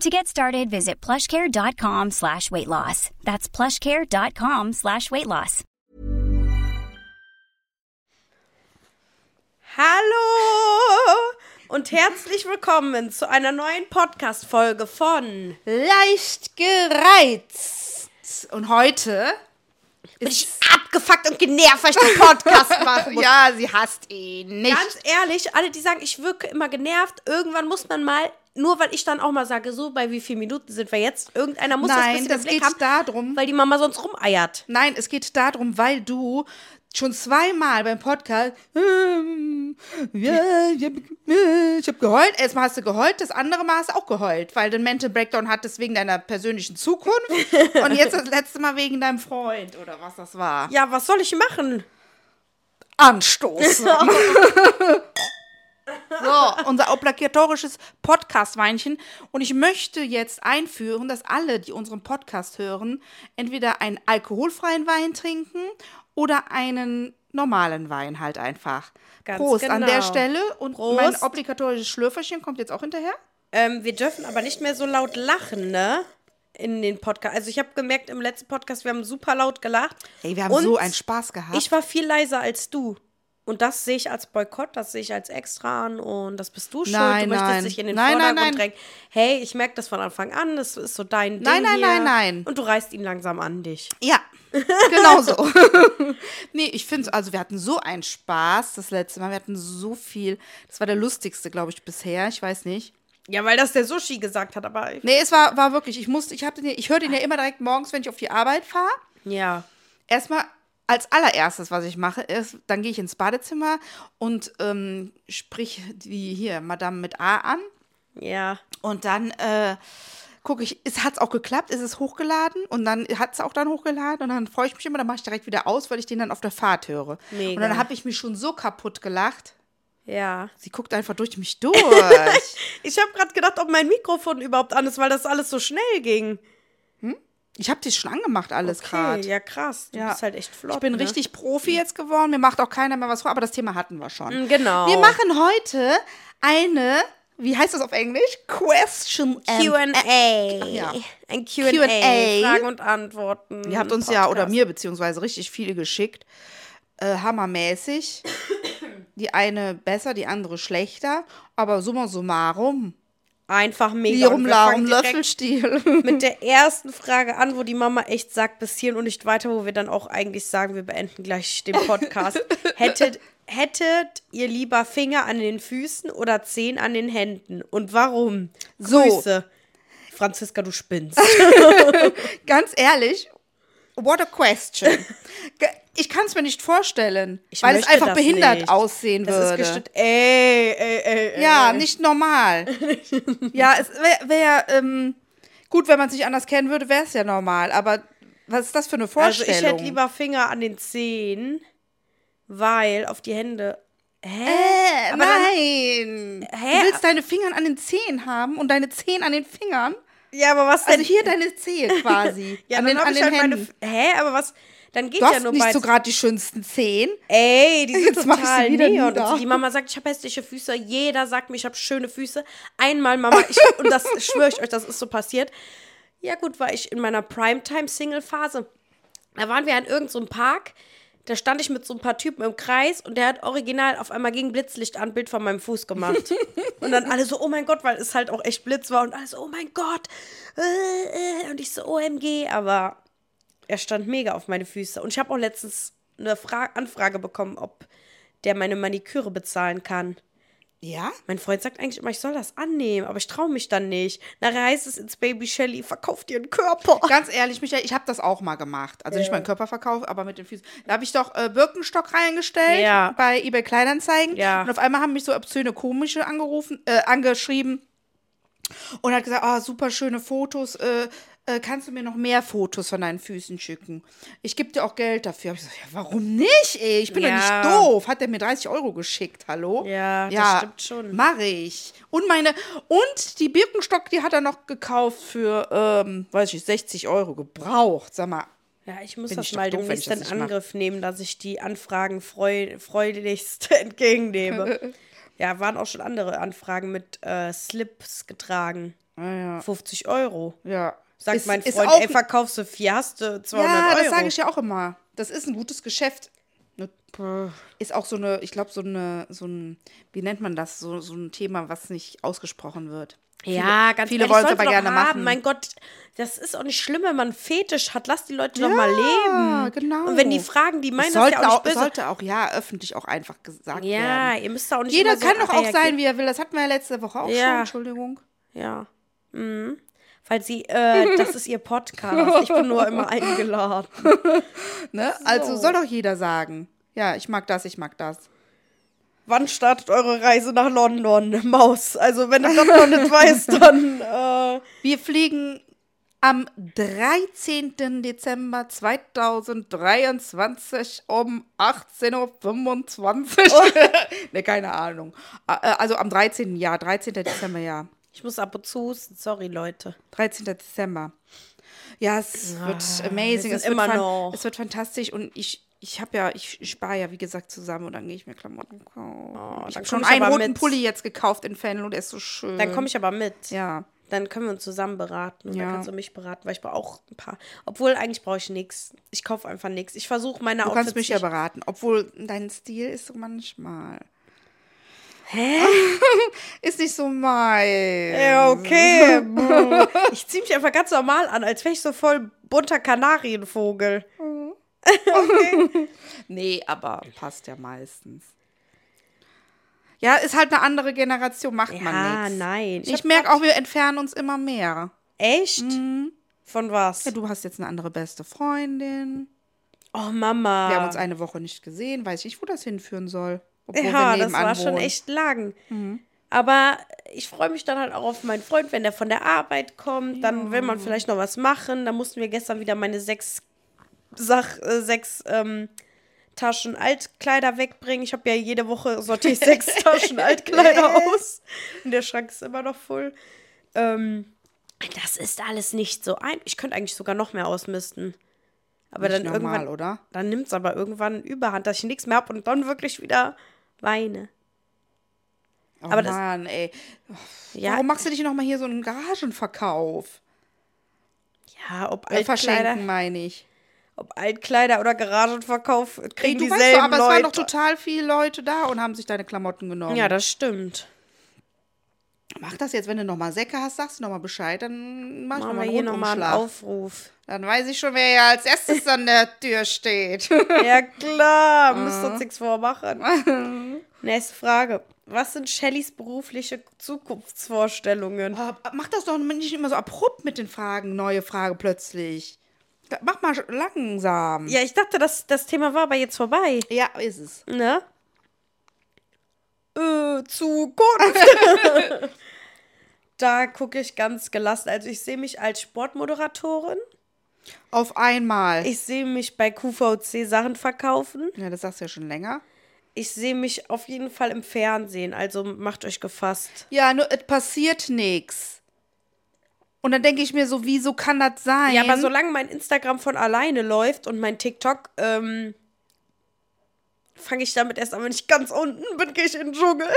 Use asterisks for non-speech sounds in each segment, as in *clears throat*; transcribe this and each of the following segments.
To get started, visit plushcare.com slash weight loss. That's plushcare.com slash weight loss. Hallo und herzlich willkommen zu einer neuen Podcast-Folge von leicht gereizt. Und heute bin ich abgefuckt und genervt, weil ich den Podcast *laughs* mache. ja, sie hasst ihn nicht. Ganz ehrlich, alle, die sagen, ich wirke immer genervt, irgendwann muss man mal, nur weil ich dann auch mal sage, so, bei wie vielen Minuten sind wir jetzt, irgendeiner muss Nein, das, das bisschen geht Blick haben, darum. weil die Mama sonst rumeiert. Nein, es geht darum, weil du schon zweimal beim Podcast ähm, ja, ich habe hab geheult. Erstmal hast du geheult, das andere Mal hast du auch geheult, weil du einen Mental Breakdown hattest wegen deiner persönlichen Zukunft *laughs* und jetzt das letzte Mal wegen deinem Freund oder was das war. Ja, was soll ich machen? Anstoßen. *laughs* *laughs* So, unser obligatorisches Podcast-Weinchen. Und ich möchte jetzt einführen, dass alle, die unseren Podcast hören, entweder einen alkoholfreien Wein trinken oder einen normalen Wein halt einfach. Ganz Prost an genau. der Stelle. Und Prost. mein obligatorisches Schlürferchen kommt jetzt auch hinterher. Ähm, wir dürfen aber nicht mehr so laut lachen, ne? In den Podcast. Also ich habe gemerkt im letzten Podcast, wir haben super laut gelacht. Ey, wir haben Und so einen Spaß gehabt. Ich war viel leiser als du. Und das sehe ich als Boykott, das sehe ich als extra an und das bist du schuld. Nein, du möchtest nein. dich in den Nein, nein, Vordergrund nein. drängen. Hey, ich merke das von Anfang an, das ist so dein Ding Nein, nein, hier. nein, nein. Und du reißt ihn langsam an dich. Ja, *laughs* genau so. *laughs* nee, ich finde, also wir hatten so einen Spaß das letzte Mal. Wir hatten so viel. Das war der lustigste, glaube ich, bisher. Ich weiß nicht. Ja, weil das der Sushi gesagt hat, aber Nee, es war, war wirklich, ich musste, ich habe den, ich höre den ja immer direkt morgens, wenn ich auf die Arbeit fahre. ja. Erstmal als allererstes, was ich mache, ist, dann gehe ich ins Badezimmer und ähm, sprich die hier Madame mit A an. Ja. Und dann äh, gucke ich, hat es auch geklappt, ist es hochgeladen und dann hat es auch dann hochgeladen und dann freue ich mich immer, dann mache ich direkt wieder aus, weil ich den dann auf der Fahrt höre. Mega. Und dann habe ich mich schon so kaputt gelacht. Ja. Sie guckt einfach durch mich *laughs* durch. Ich habe gerade gedacht, ob mein Mikrofon überhaupt an ist, weil das alles so schnell ging. Ich habe das schon angemacht alles Okay, gerade. ja krass. Du Ja. bist halt echt flott. Ich bin ne? richtig Profi jetzt geworden. Mir macht auch keiner mehr was vor, aber das Thema hatten wir schon. Mm, Genau. Wir machen heute eine, wie heißt das auf Englisch? Question and Q&A. Ja. Ein Q&A. Fragen und Antworten. Ihr habt uns ja, oder Podcast. mir beziehungsweise richtig viele geschickt. Äh, hammermäßig. Die eine besser, die andere schlechter. Aber summa summarum. Einfach mega. Fangen direkt Löffelstiel. mit der ersten Frage an, wo die Mama echt sagt, bis hierhin und nicht weiter, wo wir dann auch eigentlich sagen, wir beenden gleich den Podcast. *laughs* hättet, hättet ihr lieber Finger an den Füßen oder Zehen an den Händen? Und warum? So. Grüße. Franziska, du spinnst. *laughs* Ganz ehrlich, what a question. *laughs* Ich kann es mir nicht vorstellen, weil es einfach behindert nicht. aussehen Das würde. ist. Ey, ey, ey, ey. Ja, *laughs* nicht normal. ja, es wäre wär, ähm, gut, wenn man sich anders kennen würde, wäre es ja normal. Aber was ist das für eine Also Vorstellung? ich hätte lieber Finger an den Zehen, weil auf die Hände. Hä? Äh, Aber dann- nein. Hä? Du willst deine Finger an den Zehen haben und deine Zehen an den Fingern? Ja, aber was Also denn? hier deine Zehe *laughs* quasi. Ja, an dann den, an ich den halt meine. Händen. F- Hä, aber was? dann geht Du ja hast nur nicht so gerade die schönsten Zehen. Ey, die sind Jetzt total wieder neon. nieder. Die Mama sagt, ich habe hässliche Füße. Jeder sagt mir, ich habe schöne Füße. Einmal, Mama, ich, und das *laughs* schwöre ich euch, das ist so passiert. Ja, gut, war ich in meiner Primetime-Single-Phase. Da waren wir in irgendeinem so Park. Da stand ich mit so ein paar Typen im Kreis und der hat original auf einmal gegen Blitzlicht an ein Bild von meinem Fuß gemacht. *laughs* und dann alle so, oh mein Gott, weil es halt auch echt Blitz war. Und alle so, oh mein Gott. Äh, äh. Und ich so, OMG. Aber er stand mega auf meine Füße. Und ich habe auch letztens eine Fra Anfrage bekommen, ob der meine Maniküre bezahlen kann. Ja? Mein Freund sagt eigentlich immer, ich soll das annehmen, aber ich traue mich dann nicht. Nachher heißt es ins Baby Shelly, verkauft ihren Körper. *laughs* Ganz ehrlich, Michael, ich habe das auch mal gemacht. Also nicht meinen Körperverkauf, aber mit den Füßen. Da habe ich doch äh, Birkenstock reingestellt Ja. bei eBay Kleinanzeigen. Ja. Und auf einmal haben mich so obszöne komische angerufen, äh, angeschrieben und hat gesagt, ah, super schöne Fotos. Äh, äh, kannst du mir noch mehr Fotos von deinen Füßen schicken? Ich gebe dir auch Geld dafür. Hab ich gesagt, ja, warum nicht, ey? Ich bin Ja. doch nicht doof. Hat er mir 30 Euro geschickt, hallo? Ja, das stimmt schon. Mach ich. Und meine, und die Birkenstock, die hat er noch gekauft für, ähm, weiß ich, 60 Euro gebraucht. Sag mal, Ja, ich muss Bin das ich mal demnächst in nicht mach. Angriff nehmen, dass ich die Anfragen freu freudigst *laughs* entgegennehme. *laughs* ja, waren auch schon andere Anfragen mit äh, Slips getragen. ja. 50 Euro. ja. Sagt Ist- mein Freund, auch- ey, verkaufst du vier, hast du 200 Ja, Euro. das sage ich ja auch immer. Das ist ein gutes Geschäft. Ist auch so eine, ich glaube, so eine, so ein, wie nennt man das? So, so ein Thema, was nicht ausgesprochen wird. Ja, ganz viele wollen es aber gerne haben. machen. Mein Gott, das ist auch nicht schlimm, wenn man einen Fetisch hat. Lass die Leute doch mal leben. genau. Und wenn die fragen, die meinen das sollte, ja auch nicht böse. sollte auch, ja, öffentlich auch einfach gesagt ja, werden. ihr müsst da auch nicht Jeder so kann doch auch sein, wie er will. Das hatten wir ja letzte Woche auch schon. Ja. Entschuldigung. Ja. Mhm. Weil sie, äh, das ist ihr Podcast. Ich bin nur *laughs* immer eingeladen. Ne? Also soll doch jeder sagen. Ja, ich mag das, ich mag das. Wann startet eure Reise nach London, *laughs* Maus? Also, wenn du das noch nicht weißt, dann. Äh, Wir fliegen am 13. Dezember 2023 um 18.25 Uhr. *laughs* ne, keine Ahnung. Äh, Also am 13. Jahr, 13. Dezember, ja. Ich muss ab und zu husten. Sorry, Leute. 13. Dezember. Ja, es wird amazing. wir Es wird, immer fan- noch. es wird fantastisch und ich, ich habe ja, ich spare ja, wie gesagt, zusammen und dann gehe ich mir Klamotten kaufen. ich dann habe schon ich einen roten mit. Pulli jetzt gekauft in und der ist so schön. Dann komme ich aber mit. Ja. Dann können wir uns zusammen beraten. Und Ja. dann kannst du mich beraten, weil ich brauche auch ein paar. Obwohl, eigentlich brauche ich nichts. Ich kaufe einfach nichts. Ich versuche meine Du Outfits kannst mich ja beraten, obwohl dein Stil ist so manchmal. Hä? *laughs* Ist nicht so mein. Ja, okay. *laughs* Ich ziehe mich einfach ganz normal an, als wäre ich so voll bunter Kanarienvogel. *laughs* Nee, aber passt ja meistens. Ja, ist halt eine andere Generation, macht man Ja, nichts. nein. Ich, hab merke auch, wir entfernen uns immer mehr. Echt? Von was? Ja, du hast jetzt eine andere beste Freundin. Oh, Mama. Wir haben uns eine Woche nicht gesehen. Weiß ich nicht, wo das hinführen soll. Obwohl ja, das war schon wohnen. echt lang. Aber ich freue mich dann halt auch auf meinen Freund, wenn der von der Arbeit kommt. Dann will man vielleicht noch was machen. Dann mussten wir gestern wieder meine sechs, Sach, äh, sechs ähm, Taschen Altkleider wegbringen. Ich habe ja jede Woche sortiere ich sechs *laughs* Taschen Altkleider *laughs* aus. Und der Schrank ist immer noch voll. Ähm, das ist alles nicht so ein. Ich könnte eigentlich sogar noch mehr ausmisten. Aber Nicht dann normal, irgendwann, oder? dann nimmt es aber irgendwann Überhand, dass ich nichts mehr habe und dann wirklich wieder weine. Oh aber das- Mann, ey. Ja, Warum machst du nicht noch mal hier so einen Garagenverkauf? ja ob Äh, Altkleider, meine ich. ob Altkleider oder Garagenverkauf Ey, kriegen du weißt dieselben doch, aber Leute. es waren doch total viele Leute da und haben sich deine Klamotten genommen. ja, das stimmt. Mach das jetzt, wenn du noch mal Säcke hast, sagst du noch mal Bescheid, dann mach ich noch Machen mal wir einen hier nochmal einen. Aufruf. Dann weiß ich schon, wer ja als erstes an der Tür steht. *laughs* Ja, klar, *laughs* müsst uns nichts vormachen. *laughs* Nächste Frage. Was sind Shellys berufliche Zukunftsvorstellungen? Oh, mach das doch nicht immer so abrupt mit den Fragen, neue Frage plötzlich. Mach mal langsam. Ja, ich dachte, das, das Thema war aber jetzt vorbei. Ja, ist es. Ne? Äh, Zukunft. Da gucke ich ganz gelassen. Also ich sehe mich als Sportmoderatorin. Auf einmal. Ich sehe mich bei QVC Sachen verkaufen. ja, das sagst du ja schon länger. Ich sehe mich auf jeden Fall im Fernsehen. Also macht euch gefasst. Ja, nur es passiert nichts. Und dann denke ich mir so, wieso kann das sein? Ja, aber solange mein Instagram von alleine läuft und mein TikTok, ähm, fange ich damit erst an, wenn ich ganz unten bin, gehe ich in den Dschungel.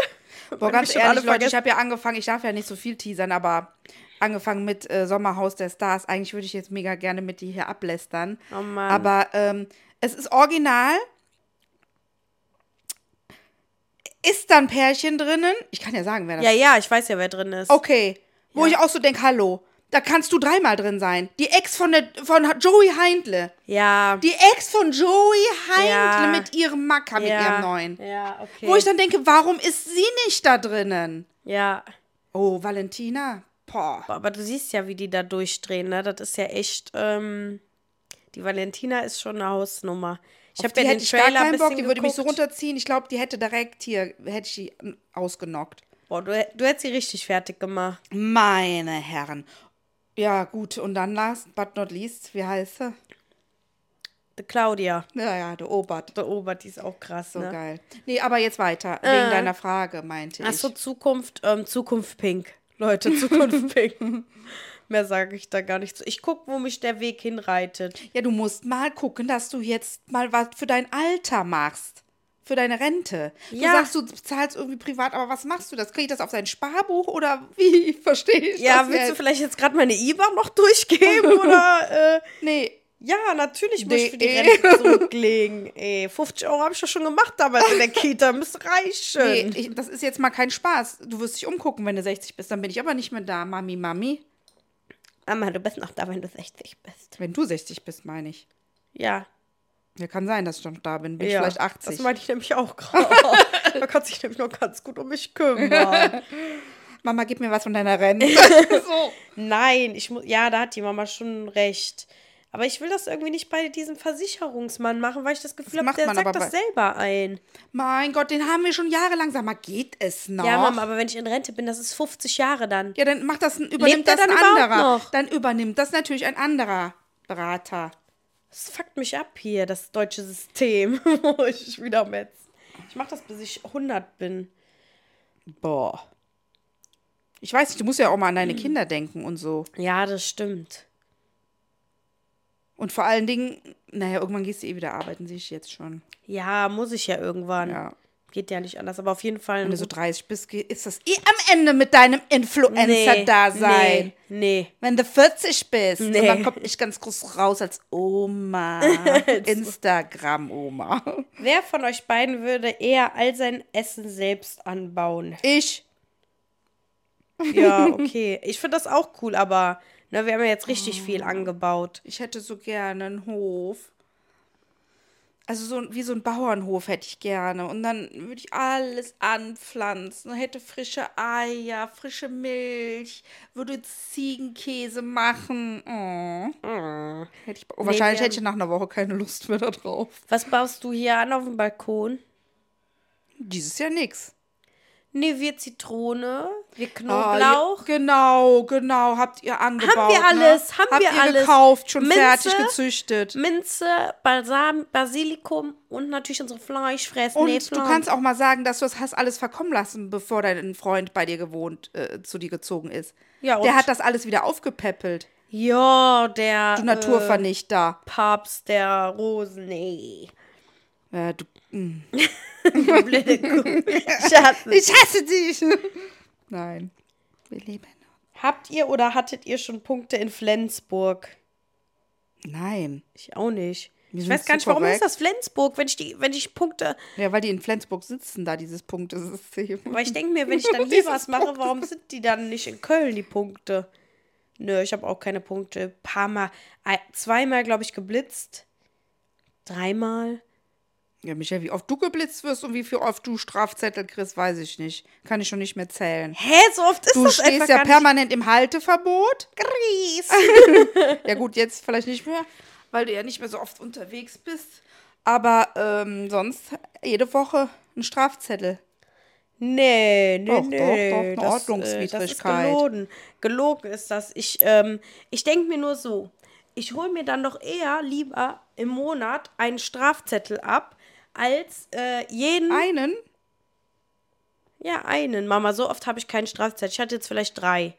Boah, ganz ehrlich, Leute, ich habe ja angefangen, ich darf ja nicht so viel teasern, aber angefangen mit äh, Sommerhaus der Stars. Eigentlich würde ich jetzt mega gerne mit dir hier ablästern. Oh Mann. Aber ähm, es ist original. Ist da ein Pärchen drinnen? Ich kann ja sagen, wer das Ja, ja, ich weiß ja, wer drin ist. Okay. Wo ich auch so denke, hallo, da kannst du dreimal drin sein. Die Ex von, der, von Joey Heindle. Ja. Die Ex von Joey Heindle Ja. mit ihrem Macker, mit ja. ihrem neuen. Ja, okay. Wo ich dann denke, warum ist sie nicht da drinnen? ja. Oh, Valentina. Boah. Aber du siehst ja, wie die da durchdrehen, ne? Das ist ja echt, ähm, die Valentina ist schon eine Hausnummer. Ich habe ja den hätte ich Trailer keinen Bock, die würde mich so geguckt. runterziehen. Ich glaube, die hätte direkt hier, hätte ich die ausgenockt. Boah, du, du hättest sie richtig fertig gemacht. Meine Herren. Ja, gut. Und dann last but not least, wie heißt sie? Die Claudia, Ja, ja, der Obert. der Obert, die ist auch krass, So ne? geil. Nee, aber jetzt weiter. Wegen deiner Frage, meinte ich. Achso, Zukunft, ähm, Zukunft Pink. Leute, *laughs* Zukunft Pink. Mehr sage ich da gar nicht zu. Ich gucke, wo mich der Weg hinreitet. Ja, du musst mal gucken, dass du jetzt mal was für dein Alter machst. Für deine Rente. Du Ja. sagst, du zahlst irgendwie privat, aber was machst du das? Krieg ich das auf dein Sparbuch oder *laughs* wie? Verstehe ich Ja, das willst du jetzt? vielleicht jetzt gerade meine IBAN noch durchgeben? *laughs* oder, äh, Nee, ja, natürlich muss ich für die Nee. Rente *laughs* zurücklegen. Ey, 50 Euro habe ich doch schon gemacht damals in der Kita. Müsste reichen. nee ich, das ist jetzt mal kein Spaß. Du wirst dich umgucken, wenn du 60 bist. Dann bin ich aber nicht mehr da, Mami, Mami. Mama, du bist noch da, wenn du 60 bist. Wenn du 60 bist, meine ich. Ja. Ja, kann sein, dass ich noch da bin. Bin ich ja. vielleicht 80. Das meine ich nämlich auch *laughs* gerade. da kann sich nämlich noch ganz gut um mich kümmern. *laughs* Mama, gib mir was von deiner Rente. *laughs* so. Nein, ich muss. Ja, da hat die Mama schon recht. Aber ich will das irgendwie nicht bei diesem Versicherungsmann machen, weil ich das Gefühl habe, der sagt das selber ein. Mein Gott, den haben wir schon jahrelang. Sag mal, geht es noch? Ja, Mama, aber wenn ich in Rente bin, das ist 50 Jahre dann. Ja, dann macht das, übernimmt der das ein anderer. noch? Dann übernimmt das natürlich ein anderer Berater. Das fuckt mich ab hier, das deutsche System, *laughs* wo ich wieder metz. Ich mach das, bis ich 100 bin. Boah. Ich weiß nicht, du musst ja auch mal an deine Kinder denken und so. Ja, das stimmt. Und vor allen Dingen, naja, irgendwann gehst du eh wieder arbeiten, sehe ich jetzt schon. Ja, muss ich ja irgendwann. Ja. Geht ja nicht anders, aber auf jeden Fall. Wenn du so gut- 30 bist, ist das eh am Ende mit deinem Influencer-Dasein. Nee, nee. Wenn du 40 bist und Nee. dann kommt nicht ganz groß raus als Oma. *laughs* Instagram-Oma. Wer von euch beiden würde eher all sein Essen selbst anbauen? Ich. Ja, *laughs* okay. Ich finde das auch cool, aber ne, wir haben ja jetzt richtig viel Oh. angebaut. Ich hätte so gerne einen Hof. Also so ein- wie so ein Bauernhof hätte ich gerne. Und dann würde ich alles anpflanzen. Hätte frische Eier, frische Milch, würde Ziegenkäse machen. Oh. Hätte ich, oh, wahrscheinlich wir hätte ich nach einer Woche keine Lust mehr darauf. Was baust du hier an auf dem Balkon? Dieses Jahr nix. Nee, wir Zitrone, wir Ah, Knoblauch. ja, genau, genau. Habt ihr angebaut. Haben wir ne? alles, haben Habt wir ihr alles. gekauft, schon Minze? fertig gezüchtet. Minze, Balsam, Basilikum und natürlich unsere Fleischfressen. Und Nee, du kannst auch mal sagen, dass du das hast alles verkommen lassen, bevor dein Freund bei dir gewohnt, äh, zu dir gezogen ist. Ja, Der hat das alles wieder aufgepäppelt. Ja, der Du äh, Naturvernichter. Papst der Rosen. Nee. Äh, du, Du blöde Kuh. Schatz. ich hasse dich. Nein. Wir leben. Habt ihr oder hattet ihr schon Punkte in Flensburg? Nein. Ich auch nicht. Wir Ich weiß gar nicht, warum ist korrekt. das Flensburg, wenn ich die, wenn ich Punkte. Ja, weil die in Flensburg sitzen, da dieses Punktesystem. Aber ich denke mir, wenn ich dann hier *laughs* was mache, warum sind die dann nicht in Köln, die Punkte? Nö, ich habe auch keine Punkte. Paar Mal, ein- zweimal, glaube ich, geblitzt. Dreimal. Ja, Michael, wie oft du geblitzt wirst und wie viel oft du Strafzettel kriegst, weiß ich nicht. Kann ich schon nicht mehr zählen. Hä, so oft ist Du das einfach stehst ja permanent im Halteverbot. Gries. *laughs* Ja gut, jetzt vielleicht nicht mehr, weil du ja nicht mehr so oft unterwegs bist. Aber ähm, sonst jede Woche ein Strafzettel. Nee, nee, Doch, doch, nee. doch, eine das, Äh, das ist Ordnungswidrigkeit. gelogen. Gelogen ist das. Ich, ähm, ich denke mir nur so, ich hole mir dann doch eher lieber im Monat einen Strafzettel ab, als äh, jeden. Einen? ja, einen, Mama. So oft habe ich keinen Strafzettel. Ich hatte jetzt vielleicht drei.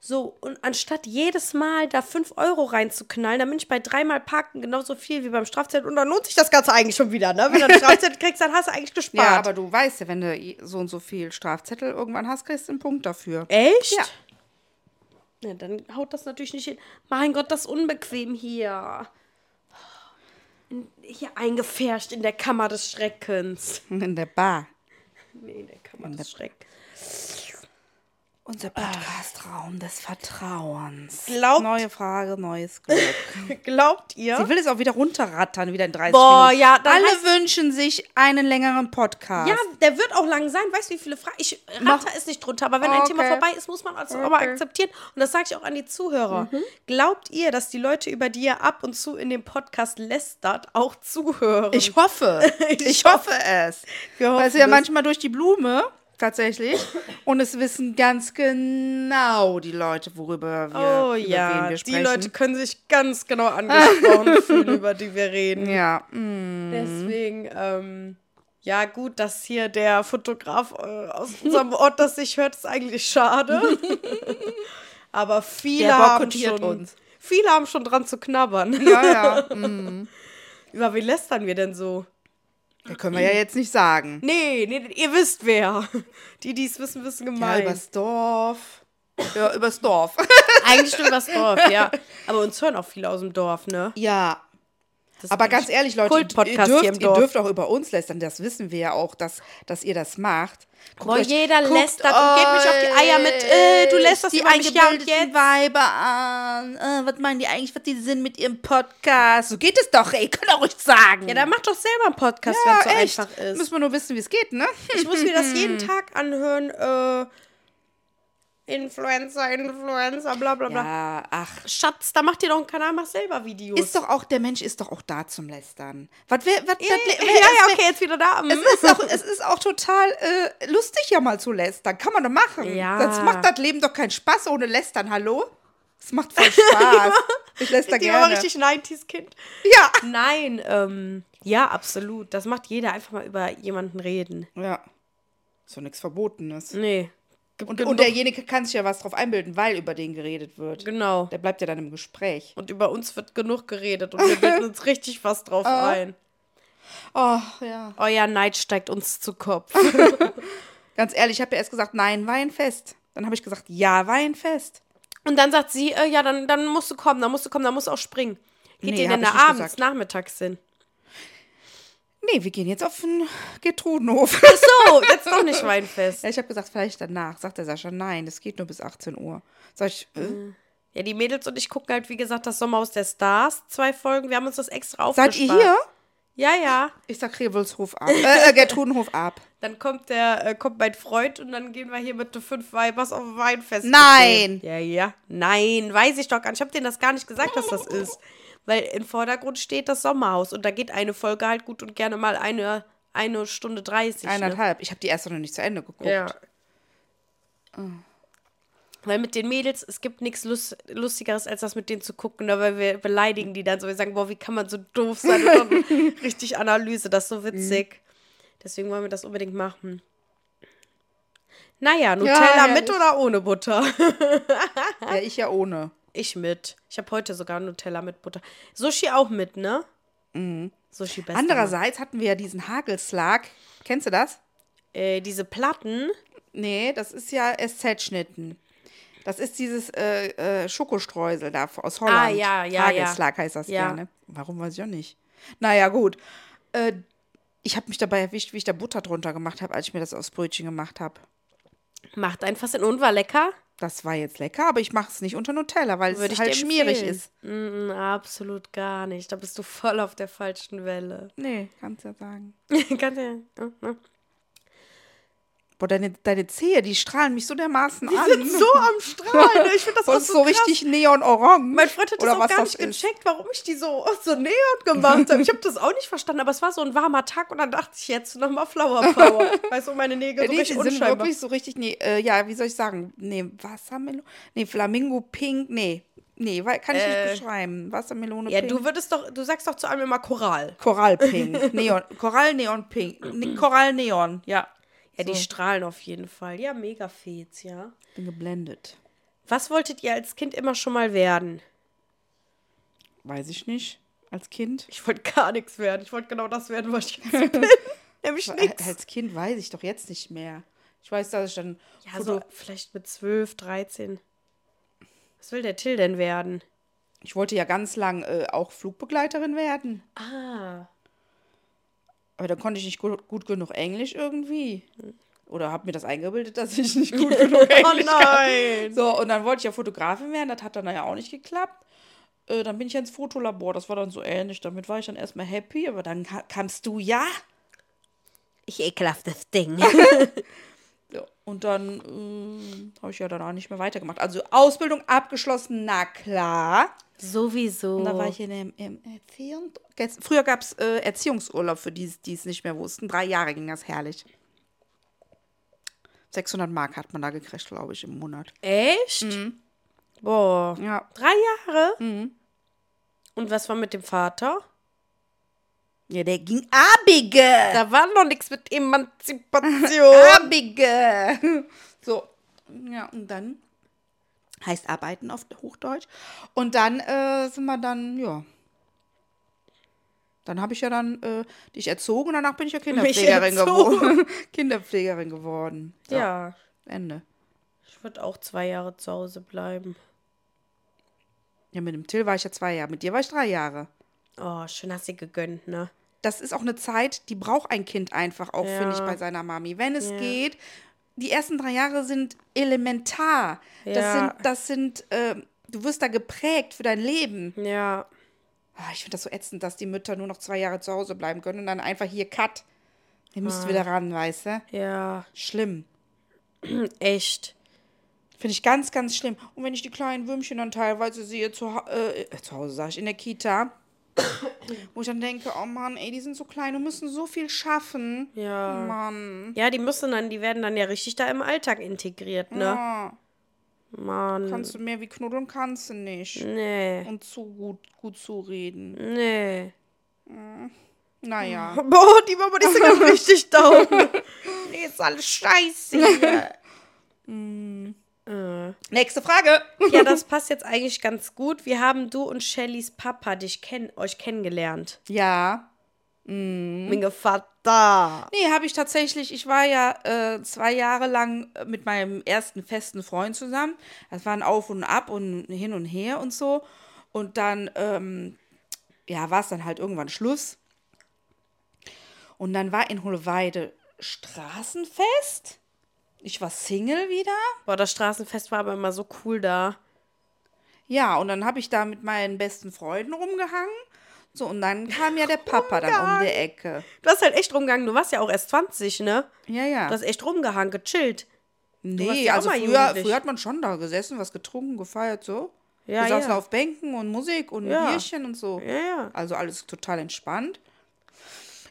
So, und anstatt jedes Mal da 5 Euro reinzuknallen, dann bin ich bei dreimal Parken genauso viel wie beim Strafzettel und dann lohnt sich das Ganze eigentlich schon wieder, ne? Wenn du einen *laughs* Strafzettel kriegst, dann hast du eigentlich gespart. Ja, aber du weißt ja, wenn du so und so viel Strafzettel irgendwann hast, kriegst du einen Punkt dafür. Echt? Ja. Ja, dann haut das natürlich nicht hin. Mein Gott, das ist unbequem hier. In, hier eingefärscht in der Kammer des Schreckens. In der Bar. Nee, in der Kammer des Schreckens. Unser Podcast-Raum des Vertrauens. Glaubt- Neue Frage, neues Glück. *laughs* Glaubt ihr? Sie will es auch wieder runterrattern, wieder in 30 Boah, Minuten. ja, dann Alle heißt- wünschen sich einen längeren Podcast. ja, der wird auch lang sein. Weißt du, wie viele Fragen? Ich ratter es nicht drunter, aber wenn ein Thema Okay. vorbei ist, muss man also auch mal akzeptieren. Und das sage ich auch an die Zuhörer. Glaubt ihr, dass die Leute, über die ihr ab und zu in dem Podcast lästert, auch zuhören? Ich hoffe. *laughs* Ich hoffe es. Wir Weil hoffen es ja es. manchmal durch die Blume, tatsächlich. Und es wissen ganz genau die Leute, worüber wir, Oh über ja, wen wir die sprechen. Leute können sich ganz genau angesprochen *laughs* fühlen, über die wir reden. Ja, mm. Deswegen, ähm, ja gut, dass hier der Fotograf äh, aus unserem *laughs* Ort das sich hört, ist eigentlich schade. *laughs* Aber viele Der haben schon, uns. viele haben schon dran zu knabbern. ja, ja. Über wen lästern wir denn so? Da können wir ja jetzt nicht sagen. Nee, nee, ihr wisst wer. Die, die es wissen, wissen Ja, gemein. übers Dorf. Ja, übers Dorf. *laughs* Eigentlich nur übers Dorf, ja. Aber uns hören auch viele aus dem Dorf, ne? ja. Das Aber ganz ehrlich, Leute, ihr, dürft, ihr dürft auch über uns lästern. Das wissen wir ja auch, dass, dass ihr das macht. Guckt Boah, jeder guckt lästert und geht mich auf die Eier mit, äh, du lästerst die über mich, ja und eingebildeten jetzt? Weiber an. Äh, was meinen die eigentlich, was die sind mit ihrem Podcast? So geht es doch, ey. Könnt ihr ruhig sagen. Ja, dann mach doch selber einen Podcast, Ja, wenn es so echt. einfach ist. Müssen wir nur wissen, wie es geht, ne? Ich muss mir das *laughs* jeden Tag anhören. Äh, Influencer, Influencer, bla bla bla. Ja, ach. Schatz, da macht ihr doch einen Kanal, mach selber Videos. Ist doch auch, der Mensch ist doch auch da zum Lästern. Was, wer, was, ja, ja, wer- ja, es- okay, jetzt wieder da. Es ist, auch, es ist auch total äh, lustig, ja mal zu lästern. Kann man doch machen. Ja. Sonst macht das Leben doch keinen Spaß ohne Lästern. Hallo? Es macht voll *laughs* Spaß. ich läster Ich gerne. richtig 90s-Kind. Ja. Nein, ähm, ja, absolut. Das macht jeder einfach mal über jemanden reden. Ja. Ist doch nichts Verbotenes. Nee. Und, und derjenige kann sich ja was drauf einbilden, weil über den geredet wird. Genau. Der bleibt ja dann im Gespräch. Und über uns wird genug geredet und wir bilden *laughs* uns richtig was drauf Ah. ein. Oh, ja. Euer Neid steigt uns zu Kopf. *laughs* Ganz ehrlich, ich habe ja erst gesagt, nein, Weinfest. Dann habe ich gesagt, ja, Weinfest. Und dann sagt sie, äh, ja, dann, dann musst du kommen, dann musst du kommen, dann musst du auch springen. Geht Nee, ihr denn da abends, gesagt. nachmittags hin? Nee, wir gehen jetzt auf den Gertrudenhof. Ach so, jetzt doch nicht Weinfest. ja, ich habe gesagt, vielleicht danach. Sagt der Sascha, nein, das geht nur bis 18 Uhr. Sag ich, äh, Ja, die Mädels und ich gucken halt, wie gesagt, das Sommerhaus der Stars. Zwei Folgen. Wir haben uns das extra seid aufgespart. ihr hier? Ja, ja. Ich sag Revelshof ab. Äh, äh, Gertrudenhof ab. Dann kommt der, äh, kommt mein Freund und dann gehen wir hier mit den fünf Weibers auf ein Weinfest. Nein. Ja, ja. Nein, weiß ich doch gar nicht. Ich habe denen das gar nicht gesagt, dass das ist. Weil im Vordergrund steht das Sommerhaus und da geht eine Folge halt gut und gerne mal eine, eine Stunde 30. Ne? Eineinhalb. Ich habe die erste noch nicht zu Ende geguckt. Ja. Weil mit den Mädels, es gibt nichts Lust, Lustigeres, als das mit denen zu gucken, ne? weil wir beleidigen die dann so. Wir sagen, boah, wie kann man so doof sein? *laughs* Richtig Analyse, das ist so witzig. Deswegen wollen wir das unbedingt machen. Naja, Nutella mit herrlich. oder ohne Butter? Ja, ich ja ohne. Ich mit. Ich habe heute sogar Nutella mit Butter. Sushi auch mit, ne? Sushi besser. Andererseits hatten wir ja diesen Hagelslag. Kennst du das? Äh, diese Platten. Nee, das ist ja SZ-Schnitten. Das ist dieses äh, äh, Schokostreusel da aus Holland. Ah, ja, ja, Hagelslag heißt das Ja. ja. ne? Warum weiß ich auch nicht. Naja, gut. Äh, ich habe mich dabei erwischt, wie ich da Butter drunter gemacht habe, als ich mir das aufs Brötchen gemacht habe. Macht einfach Sinn und war lecker. Das war jetzt lecker, aber ich mache es nicht unter Nutella, weil Würde es halt schmierig ist. Mm, absolut gar nicht. Da bist du voll auf der falschen Welle. Nee, kannst ja sagen. *laughs* Kannst ja. Ja, ja. Boah, deine, deine Zehe, die strahlen mich so dermaßen an. sind so am Strahlen. Ich finde das auch ist so, so richtig neon-orange. Mein Freund hat das Oder auch gar nicht ist. gecheckt, warum ich die so, so neon gemacht habe. Ich habe das auch nicht verstanden, aber es war so ein warmer Tag und dann dachte ich jetzt nochmal Flower Power. Weißt du, meine Nägel Ja, so nee, die richtig sind unscheinbar. wirklich so richtig, nee, äh, ja, wie soll ich sagen? Nee, Wassermelone, nee, Flamingo Pink, nee, nee, weil- kann ich nicht beschreiben. Wassermelone Ja, Pink. du würdest doch, du sagst doch zu allem immer Choral. Korallpink, Neon, *laughs* Korall Neon Pink, ne, Korall Neon, ja. Ja, die strahlen auf jeden Fall. Ja, mega fets, ja. Bin geblendet. Was wolltet ihr als Kind immer schon mal werden? Weiß ich nicht. Als Kind. Ich wollte gar nichts werden. Ich wollte genau das werden, was ich jetzt *laughs* bin. Nämlich nichts. Als Kind weiß ich doch jetzt nicht mehr. Ich weiß, dass ich dann Ja, Foto- so vielleicht mit 12, 13. Was will der Till denn werden? ich wollte ja ganz lang äh, auch Flugbegleiterin werden. Ah. Aber dann konnte ich nicht gut, gut genug Englisch irgendwie. Oder habe mir das eingebildet, *laughs* dass ich nicht gut genug Englisch Oh nein. kann. So, und dann wollte ich ja Fotografin werden. Das hat dann ja auch nicht geklappt. Äh, dann bin ich ja ins Fotolabor. Das war dann so ähnlich. Damit war ich dann erstmal happy. Aber dann ka- kamst du ja. Ich ekelhaftes Ding. *laughs* Und dann äh, habe ich ja dann auch nicht mehr weitergemacht. Also Ausbildung abgeschlossen, na klar. Sowieso. Und da war ich in dem im Erziehung. Früher gab es äh, Erziehungsurlaub für die, die es nicht mehr wussten. Drei Jahre ging das herrlich. 600 Mark hat man da gekriegt, glaube ich, im Monat. Echt? Boah. Ja. Drei Jahre? Und was war mit dem Vater? Ja, der ging abige. Da war noch nichts mit Emanzipation. *laughs* Abige. So. Ja, und dann heißt arbeiten auf Hochdeutsch. Und dann äh, sind wir dann, ja. Dann habe ich ja dann äh, dich erzogen und danach bin ich ja Kinderpflegerin geworden. *laughs* Kinderpflegerin geworden. So, ja. Ende. Ich würde auch zwei Jahre zu Hause bleiben. Ja, mit dem Till war ich ja zwei Jahre. Mit dir war ich drei Jahre. Oh, schön hast du gegönnt, ne? Das ist auch eine Zeit, die braucht ein Kind einfach auch, Ja. finde ich, bei seiner Mami. Wenn es Ja. geht, die ersten drei Jahre sind elementar. Das Ja. sind, das sind, äh, du wirst da geprägt für dein Leben. Ja. Ah, ich finde das so ätzend, dass die Mütter nur noch zwei Jahre zu Hause bleiben können und dann einfach hier cut. Ihr Ah. müsst wieder ran, weißt du? Ja. Schlimm. *clears throat* Echt. Finde ich ganz, ganz schlimm. Und wenn ich die kleinen Würmchen dann teilweise sehe zu, äh, äh, zu Hause, sage ich, in der Kita, wo ich dann denke, oh Mann, ey, die sind so klein und müssen so viel schaffen. Ja. Mann. Ja, die müssen dann, die werden dann ja richtig da im Alltag integriert, ne? Ja, Mann. kannst du mehr wie knuddeln, kannst du nicht. Nee. Und zu gut, gut zureden. Nee. Naja. *laughs* Boah, die Mama, die ist ja *laughs* richtig down. Nee, ist alles scheiße hier. *laughs* Nächste Frage. Ja, *laughs* das passt jetzt eigentlich ganz gut. Wir haben du und Shellys Papa dich kenn euch kennengelernt. Ja. Mein Vater. Nee, habe ich tatsächlich. Ich war ja äh, zwei Jahre lang äh, mit meinem ersten festen Freund zusammen. Das war ein Auf und Ab und hin und her und so. Und dann, ähm, ja, war es dann halt irgendwann Schluss. Und dann war in Hohlweide Straßenfest. Ich war Single wieder. Boah, das Straßenfest war aber immer so cool da. Ja, und dann habe ich da mit meinen besten Freunden rumgehangen. So, und dann kam ja der Papa dann um die Ecke. Du hast halt echt rumgegangen. Du warst ja auch erst 20, ne? Ja, ja. Du hast echt rumgehangen, gechillt. Nee, ja also früher, früher hat man schon da gesessen, was getrunken, gefeiert, so. Ja, Wir saßen ja. auf Bänken und Musik und Ja. Bierchen und so. Ja, ja. Also alles total entspannt.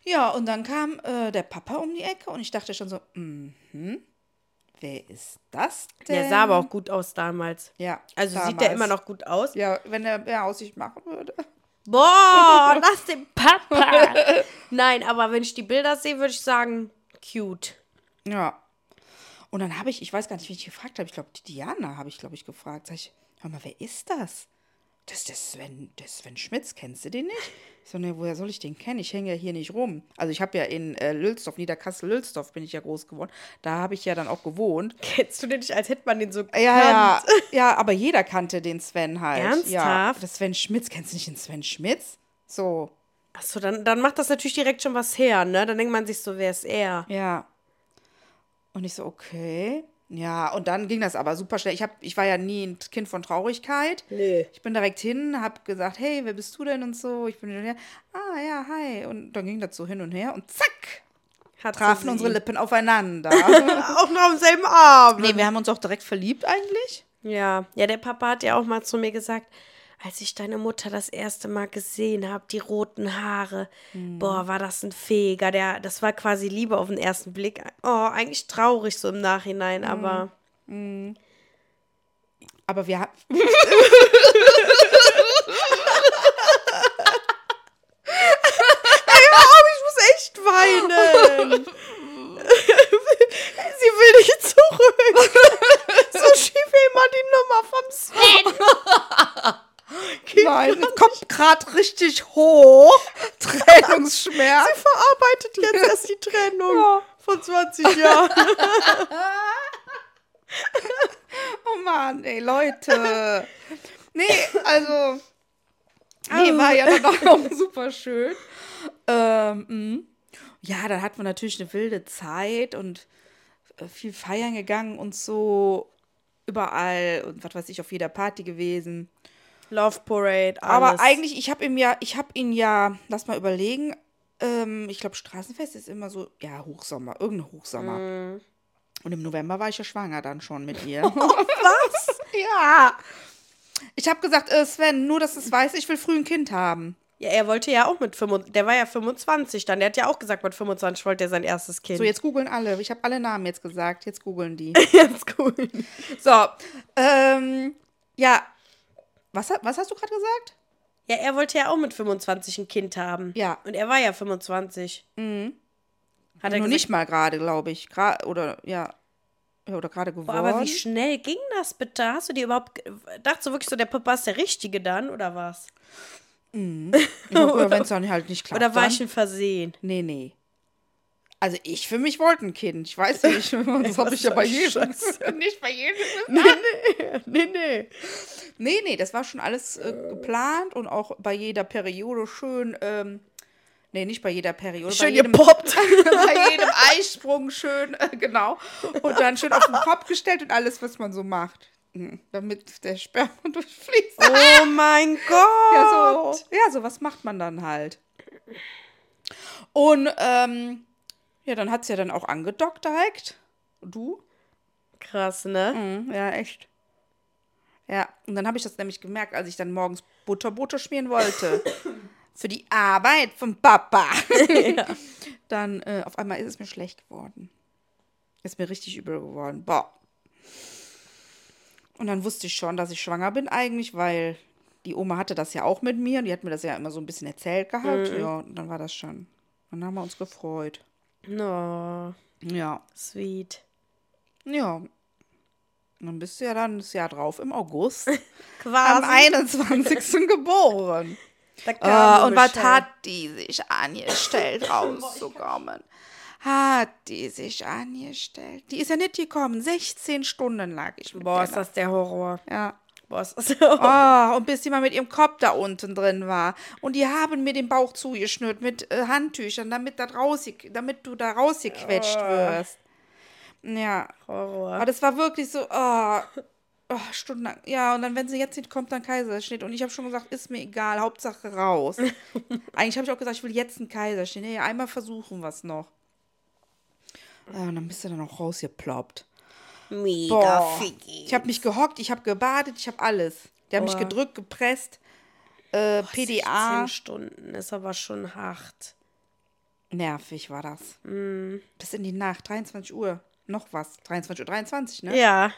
Ja, und dann kam äh, der Papa um die Ecke und ich dachte schon so, mhm, wer ist das denn? Der sah aber auch gut aus damals. Ja, Also sieht damals. der immer noch gut aus. Ja, wenn er mehr Aussicht machen würde. Boah, *laughs* lass den Papa. Nein, aber wenn ich die Bilder sehe, würde ich sagen, cute. Ja. Und dann habe ich, ich weiß gar nicht, wie ich gefragt habe, ich glaube, die Diana habe ich, glaube ich, gefragt. Sag ich, hör mal, wer ist das? Das ist der Sven, der Sven Schmitz, kennst du den nicht? Ich so, ne, woher soll ich den kennen? Ich hänge ja hier nicht rum. Also ich habe ja in äh, Lülsdorf, Niederkassel-Lülsdorf bin ich ja groß geworden. Da habe ich ja dann auch gewohnt. Kennst du den nicht, als hätte man den so Ja, ja, *laughs* ja, aber jeder kannte den Sven halt. Ja, Ernsthaft? das Sven Schmitz, kennst du nicht den Sven Schmitz? So, Achso, dann, dann macht das natürlich direkt schon was her, ne? Dann denkt man sich so, wer ist er? Ja. Und ich so, okay. Ja, und dann ging das aber super schnell. Ich, hab, ich war ja nie ein Kind von Traurigkeit. Nee. Ich bin direkt hin, hab gesagt, hey, wer bist du denn und so. Ich bin her. Ah, ja, hi. Und dann ging das so hin und her und zack, Hat trafen unsere. Lippen aufeinander. *laughs* Auch noch am selben Abend. nee, wir haben uns auch direkt verliebt eigentlich. Ja, ja, der Papa hat ja auch mal zu mir gesagt, als ich deine Mutter das erste Mal gesehen habe, die roten Haare, boah, war das ein Fähiger. Der, das war quasi Liebe auf den ersten Blick. Oh, eigentlich traurig so im Nachhinein, aber Aber wir haben. *laughs* ich muss echt weinen. *laughs* Sie will nicht zurück. so schief wie immer die Nummer *laughs* nein, es kommt gerade richtig hoch. *laughs* Trennungsschmerz. Sie verarbeitet jetzt erst die Trennung von 20 Jahren. *laughs* Oh Mann, ey, Leute. Nee, also. Nee, war ja dann auch *laughs* super schön. Ähm, mh. ja, dann hatten wir natürlich eine wilde Zeit und äh, viel feiern gegangen und so überall und was weiß ich, auf jeder Party gewesen. Love Parade, alles. Aber eigentlich, ich habe ihm ja, ich habe ihn ja, lass mal überlegen, ähm, ich glaube, Straßenfest ist immer so, ja, Hochsommer, irgendein Hochsommer. Mhm. Und im November war ich ja schwanger dann schon mit ihr. *laughs* Was? *laughs* ja. Ich habe gesagt, äh, Sven, nur dass es weißt, ich will früh ein Kind haben. Ja, er wollte ja auch mit 25, der war ja 25 dann. Der hat ja auch gesagt, mit 25 wollte er sein erstes Kind. So, jetzt googeln alle. Ich habe alle Namen jetzt gesagt. Jetzt googeln die. *laughs* jetzt cool. So, ähm, ja. Was, was hast du gerade gesagt? Ja, er wollte ja auch mit 25 ein Kind haben. Ja. Und er war ja 25. Mhm. Hat er Nur gesagt, nicht mal gerade, glaube ich. Gra oder, ja. Ja, oder gerade geworden. Boah, aber wie schnell ging das bitte? Hast du dir überhaupt. Dachtest du wirklich so, der Papa ist der Richtige dann, oder was? Ja, oder wenn es dann halt nicht klappt. Oder war dann? ich ein Versehen? Nee, nee. Also ich für mich wollte ein Kind. Ich weiß nicht. *laughs* Das habe ich ja bei jedem. *laughs* nicht bei jedem. *laughs* Nee, nee. Nee, nee, das war schon alles äh, geplant und auch bei jeder Periode schön, ähm, nee, nicht bei jeder Periode, Schön bei jedem, gepoppt. bei jedem Eisprung schön, äh, genau. Und dann schön auf den Kopf gestellt und alles, was man so macht. Mhm, Damit der Sperma durchfließt. Oh mein Gott. Ja, so, ja, so was macht man dann halt. Und ähm, ja, dann hat es ja dann auch angedockt direkt. Und du? Krass, ne? Mhm, ja, echt. Ja, und dann habe ich das nämlich gemerkt, als ich dann morgens Butterbrote schmieren wollte. *coughs* Für die Arbeit vom Papa. *laughs* *laughs* Dann äh, auf einmal ist es mir schlecht geworden. Ist mir richtig übel geworden. Boah. Und dann wusste ich schon, dass ich schwanger bin eigentlich, weil die Oma hatte das ja auch mit mir. und Die hat mir das ja immer so ein bisschen erzählt gehabt. Ja, und dann war das schon. Dann haben wir uns gefreut. No, Ja. sweet. Ja. Dann bist du ja dann das Jahr drauf im August. *laughs* am Quasi. 21. geboren. Ah, und was hat die sich angestellt, *laughs* rauszukommen? Hat die sich angestellt? Die ist ja nicht gekommen. 16 Stunden lag ich Boah, ist das der Horror. Ja. Horror. *laughs* Oh, und bis die mal mit ihrem Kopf da unten drin war. Und die haben mir den Bauch zugeschnürt mit äh, Handtüchern, damit, das rausge damit du da rausgequetscht wirst. Ja. Horror. Aber das war wirklich so, oh, oh, stundenlang. Ja, und dann, wenn sie jetzt nicht kommt, dann Kaiserschnitt. Und ich habe schon gesagt, ist mir egal, Hauptsache raus. *laughs* Eigentlich habe ich auch gesagt, ich will jetzt einen Kaiserschnitt. Nee, einmal versuchen wir es noch. Ja, und dann bist du dann auch rausgeploppt. Mega Boah. ficky. Ich habe mich gehockt, ich habe gebadet, ich habe alles. Die haben mich Boah. gedrückt, gepresst. Äh, PDA. 10 Stunden ist aber schon hart. Nervig war das. Mm. Bis in die Nacht, 23 Uhr. Noch was. 23 Uhr 23, ne? Ja.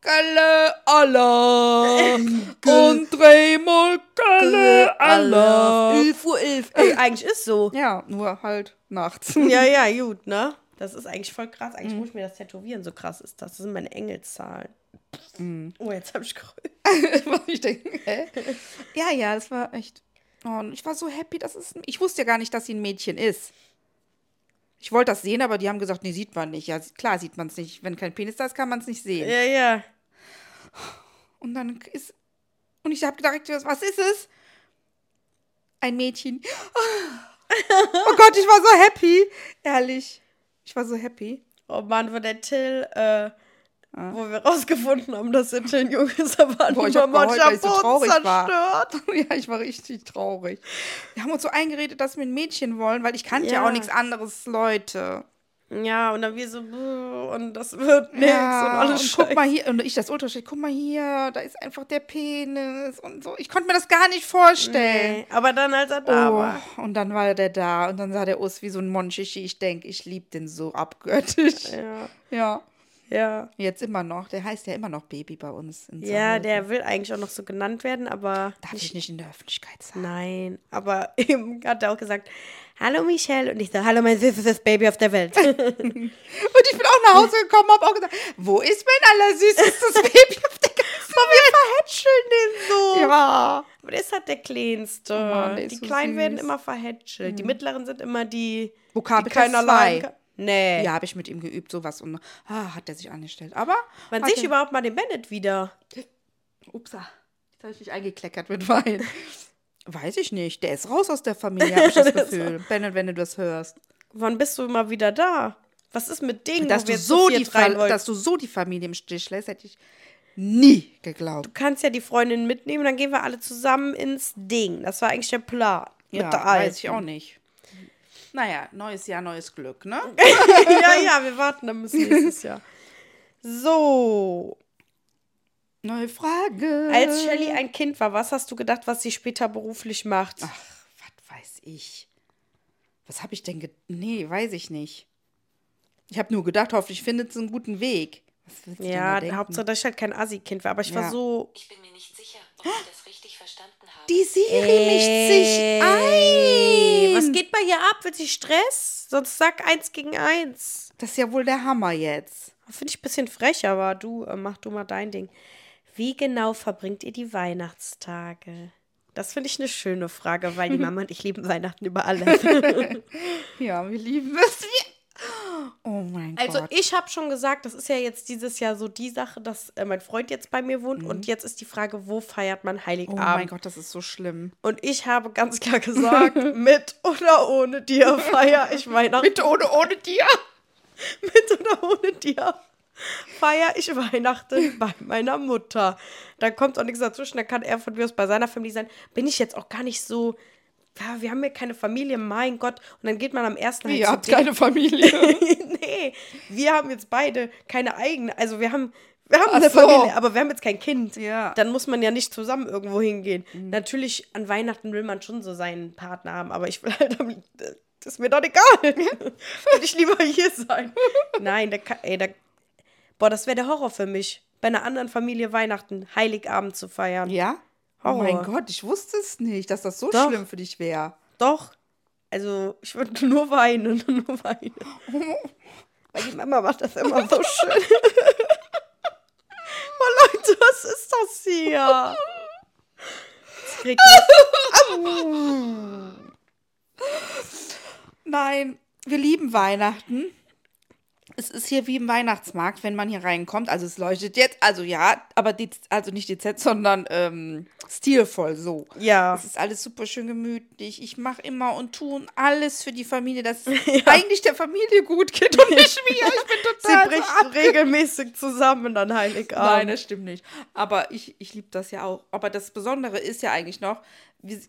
Kalle Alarm und dreimal Kalle Alarm. 11 Uhr 11. Ey, eigentlich ist so. Ja, nur halt nachts. Ja, *laughs* ja, gut, ne? Das ist eigentlich voll krass. Eigentlich muss ich mir das tätowieren. So krass ist das. Das sind meine Engelszahlen. Oh, jetzt habe ich gerührt. *laughs* Was ich denke, hä? Ja, ja, das war echt. Oh, ich war so happy, dass es. Ich wusste ja gar nicht, dass sie ein Mädchen ist. Ich wollte das sehen, aber die haben gesagt, nee, sieht man nicht. Ja, klar sieht man es nicht. Wenn kein Penis da ist, kann man es nicht sehen. Ja, ja. Und dann ist. Und ich habe gedacht, was ist es? Ein Mädchen. *laughs* Oh Gott, ich war so happy. Ehrlich. Ich war so happy. Oh Mann, wo der Till, äh, wo wir rausgefunden haben, dass der Till ein Junge ist, da war Boah, ich hab geheult, weil ich so traurig war. zerstört. *laughs* ja, ich war richtig traurig. Wir haben uns so eingeredet, dass wir ein Mädchen wollen, weil ich kannte ja, Ja. auch nichts anderes, Leute. Ja, und dann wir so, und das wird nichts Ja, und alles und guck mal hier, und ich das Ultraschall, guck mal hier, da ist einfach der Penis und so. Ich konnte mir das gar nicht vorstellen. Nee, aber dann, als er da Oh, war. und dann war der da und dann sah der aus wie so ein Monchichi. Ich denke, ich liebe den so abgöttisch. Ja, Ja. ja. Jetzt immer noch. Der heißt ja immer noch Baby bei uns. Ja, der will eigentlich auch noch so genannt werden, aber Darf ich nicht in der Öffentlichkeit sagen. nein. Aber *laughs* eben hat er auch gesagt, hallo Michelle. Und ich so, hallo mein süßes Baby auf der Welt. *laughs* Und ich bin auch nach Hause gekommen, habe auch gesagt, wo ist mein allersüßestes *laughs* Baby auf der ganzen wir verhätscheln den so. Ja. Aber der ist halt der Kleinste. Oh Mann, der die so Kleinen werden süß. immer verhätschelt. Die Mittleren sind immer die, die Vokabeltest keiner zwei. leiden kann. Nee. Ja, habe ich mit ihm geübt, sowas. Und ah, hat er sich angestellt. Aber. Man sieht er- überhaupt mal den Bennett wieder. Upsa. Jetzt habe ich mich eingekleckert mit Wein. *laughs* Weiß ich nicht. Der ist raus aus der Familie, habe ich *laughs* das Gefühl. Bennett, wenn du das hörst. Wann bist du mal wieder da? Was ist mit Dingen, Dass du, so die dass du so die Familie im Stich lässt, hätte ich nie geglaubt. Du kannst ja die Freundin mitnehmen, dann gehen wir alle zusammen ins Ding. Das war eigentlich der Plan. Ja, mit der Alten. weiß ich auch nicht. Naja, neues Jahr, neues Glück, ne? *laughs* ja, ja, wir warten dann bis nächstes Jahr. So, Neue Frage. als Shelly ein Kind war, was hast du gedacht, was sie später beruflich macht? Ach, was weiß ich. Was habe ich denn ge Nee, weiß ich nicht. Ich habe nur gedacht, hoffentlich findet sie einen guten Weg. Was willst du denn da ja? Hauptsache, dass ich halt kein Assi-Kind war, aber ich war Ja. so. Ich bin mir nicht sicher, ob ich das richtig verstanden habe. Die Siri mischt sich ein. Was geht bei ihr ab? Will sie Stress? Sonst sag eins gegen eins. Das ist ja wohl der Hammer jetzt. Finde ich ein bisschen frech, aber du, äh, mach du mal dein Ding. Wie genau verbringt ihr die Weihnachtstage? Das finde ich eine schöne Frage, weil die Mama und ich lieben Weihnachten über alles. *laughs* Ja, wir lieben es. Oh mein Also Gott. ich habe schon gesagt, das ist ja jetzt dieses Jahr so die Sache, dass äh, mein Freund jetzt bei mir wohnt und jetzt ist die Frage, wo feiert man Mhm. Oh Heiligabend? mein Gott, das ist so schlimm. Und ich habe ganz klar gesagt, *laughs* mit oder ohne dir feiere ich Weihnachten. Mit ohne, ohne dir. mit oder ohne dir *laughs* feiere ich Weihnachten *laughs* bei meiner Mutter. Da kommt auch nichts dazwischen, da kann er von mir aus bei seiner Familie sein. Bin ich jetzt auch gar nicht so. Ja, wir haben ja keine Familie, mein Gott. Und dann geht man am ersten halt Ihr habt denen. keine Familie. *laughs* nee, wir haben jetzt beide keine eigene. Also wir haben, wir haben Ach eine so. Familie, aber wir haben jetzt kein Kind. Ja. Mhm. Dann muss man ja nicht zusammen irgendwo hingehen. Natürlich, an Weihnachten will man schon so seinen Partner haben, aber ich will halt am, das ist mir doch egal. *laughs* will ich lieber hier sein. Nein, kann, ey, der, boah, das wäre der Horror für mich, bei einer anderen Familie Weihnachten, Heiligabend zu feiern. Ja? Oh Horror. mein Gott, ich wusste es nicht, dass das so Doch. schlimm für dich wäre. Doch. Also, ich würde *laughs* nur weinen, *laughs* nur weinen. *laughs* Weil die Mama macht das immer so schön. oh Leute, was ist das hier? Nein, wir lieben Weihnachten. Es ist hier wie im Weihnachtsmarkt, wenn man hier reinkommt. Also es leuchtet jetzt, also ja, aber die, also nicht dezent, sondern ähm, stilvoll so. Ja. Es ist alles super schön gemütlich. Ich mache immer und tun alles für die Familie, dass *laughs* es eigentlich der Familie gut geht und nicht mir. Ich bin *laughs* Sie total so bricht ab- regelmäßig zusammen an Heiligabend. Nein, das stimmt nicht. Aber ich, ich liebe das ja auch. Aber das Besondere ist ja eigentlich noch, wir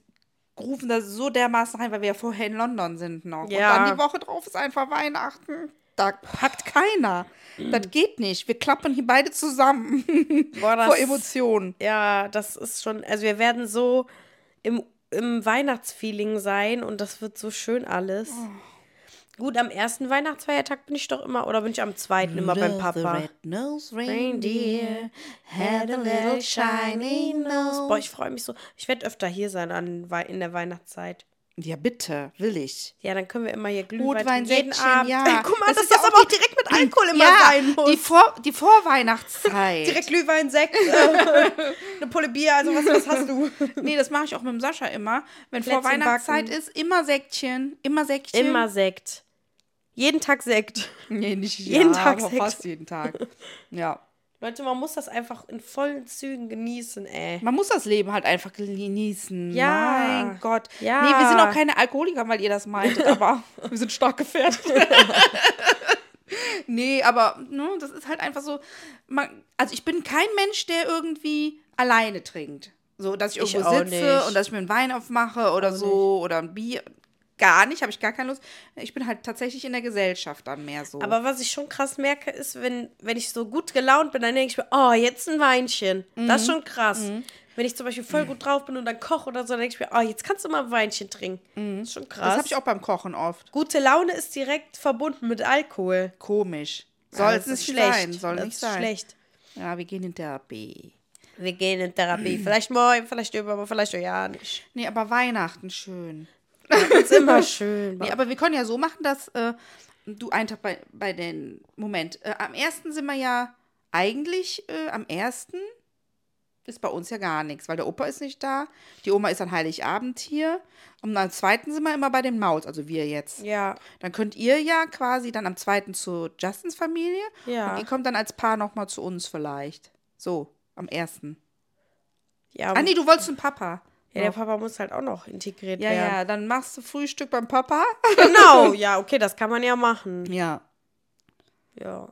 rufen das so dermaßen rein, weil wir ja vorher in London sind noch. Ja. Und dann die Woche drauf ist einfach Weihnachten. Da packt keiner. Das geht nicht. Wir klappern hier beide zusammen *laughs* Boah, das- vor Emotionen. Ja, das ist schon, also wir werden so im, im Weihnachtsfeeling sein und das wird so schön alles. Gut, am ersten Weihnachtsfeiertag bin ich doch immer, oder bin ich am zweiten immer beim Papa? reindeer had a little shiny nose. Boah, ich freue mich so. Ich werde öfter hier sein an, in der Weihnachtszeit. Ja, bitte, will ich. Ja, dann können wir immer hier Glühwein jeden Abend. ja. *laughs* Guck mal, Das dass ist das ja auch aber auch direkt mit Alkohol immer ja, sein muss. Die, Vor die Vorweihnachtszeit. *laughs* direkt Glühwein, Sekt, äh, *laughs* eine Pulle Bier, also was, was hast du? Nee, das mache ich auch mit dem Sascha immer. Wenn Plätzchen Weihnachtszeit backen. ist, immer Säckchen. Immer Säckchen. Immer Sekt. Jeden Tag Sekt. Nee, nicht Jeden ja, Tag aber Sekt. fast jeden Tag. Ja. Leute, man muss das einfach in vollen Zügen genießen, ey. Man muss das Leben halt einfach genießen. Ja. Mein Gott. Ja. Nee, wir sind auch keine Alkoholiker, weil ihr das meintet, *laughs* aber wir sind stark gefährdet. *laughs* nee, aber ne, das ist halt einfach so. Man, also ich bin kein Mensch, der irgendwie alleine trinkt. So, dass ich Ich irgendwo auch sitze nicht. und dass ich mir einen Wein aufmache oder so oder ein Bier. Gar nicht, habe ich gar keine Lust. Ich bin halt tatsächlich in der Gesellschaft dann mehr so. Aber was ich schon krass merke, ist, wenn, wenn ich so gut gelaunt bin, dann denke ich mir, oh, jetzt ein Weinchen. Das ist schon krass. Wenn ich zum Beispiel voll gut drauf bin und dann koche oder so, dann denke ich mir, oh, jetzt kannst du mal ein Weinchen trinken. Das ist schon krass. das habe ich auch beim Kochen oft. Gute Laune ist direkt verbunden mit Alkohol. Komisch. Soll es nicht schlecht. sein. Soll das nicht sein. schlecht. Ja, wir gehen in Therapie. Wir gehen in Therapie. Vielleicht morgen, vielleicht übermorgen, vielleicht auch ja nicht. Nee, aber Weihnachten schön. Das ist *laughs* immer schön. Nee, aber wir können ja so machen, dass äh, du einen Tag bei, bei den. Moment, äh, am ersten sind wir ja eigentlich äh, am ersten. ist bei uns ja gar nichts, weil der Opa ist nicht da. Die Oma ist an Heiligabend hier. Und am zweiten sind wir immer bei den Maus, also wir jetzt. Ja. Dann könnt ihr ja quasi dann am zweiten zu Justins Familie. Ja. Und ihr kommt dann als Paar nochmal zu uns vielleicht. So, am ersten. Ja, Ah, nee, du wolltest einen Papa. Ja, der Papa muss halt auch noch integriert Ja, werden. ja, dann machst du Frühstück beim Papa. *laughs* Genau, ja, okay, das kann man ja machen. Ja. Ja.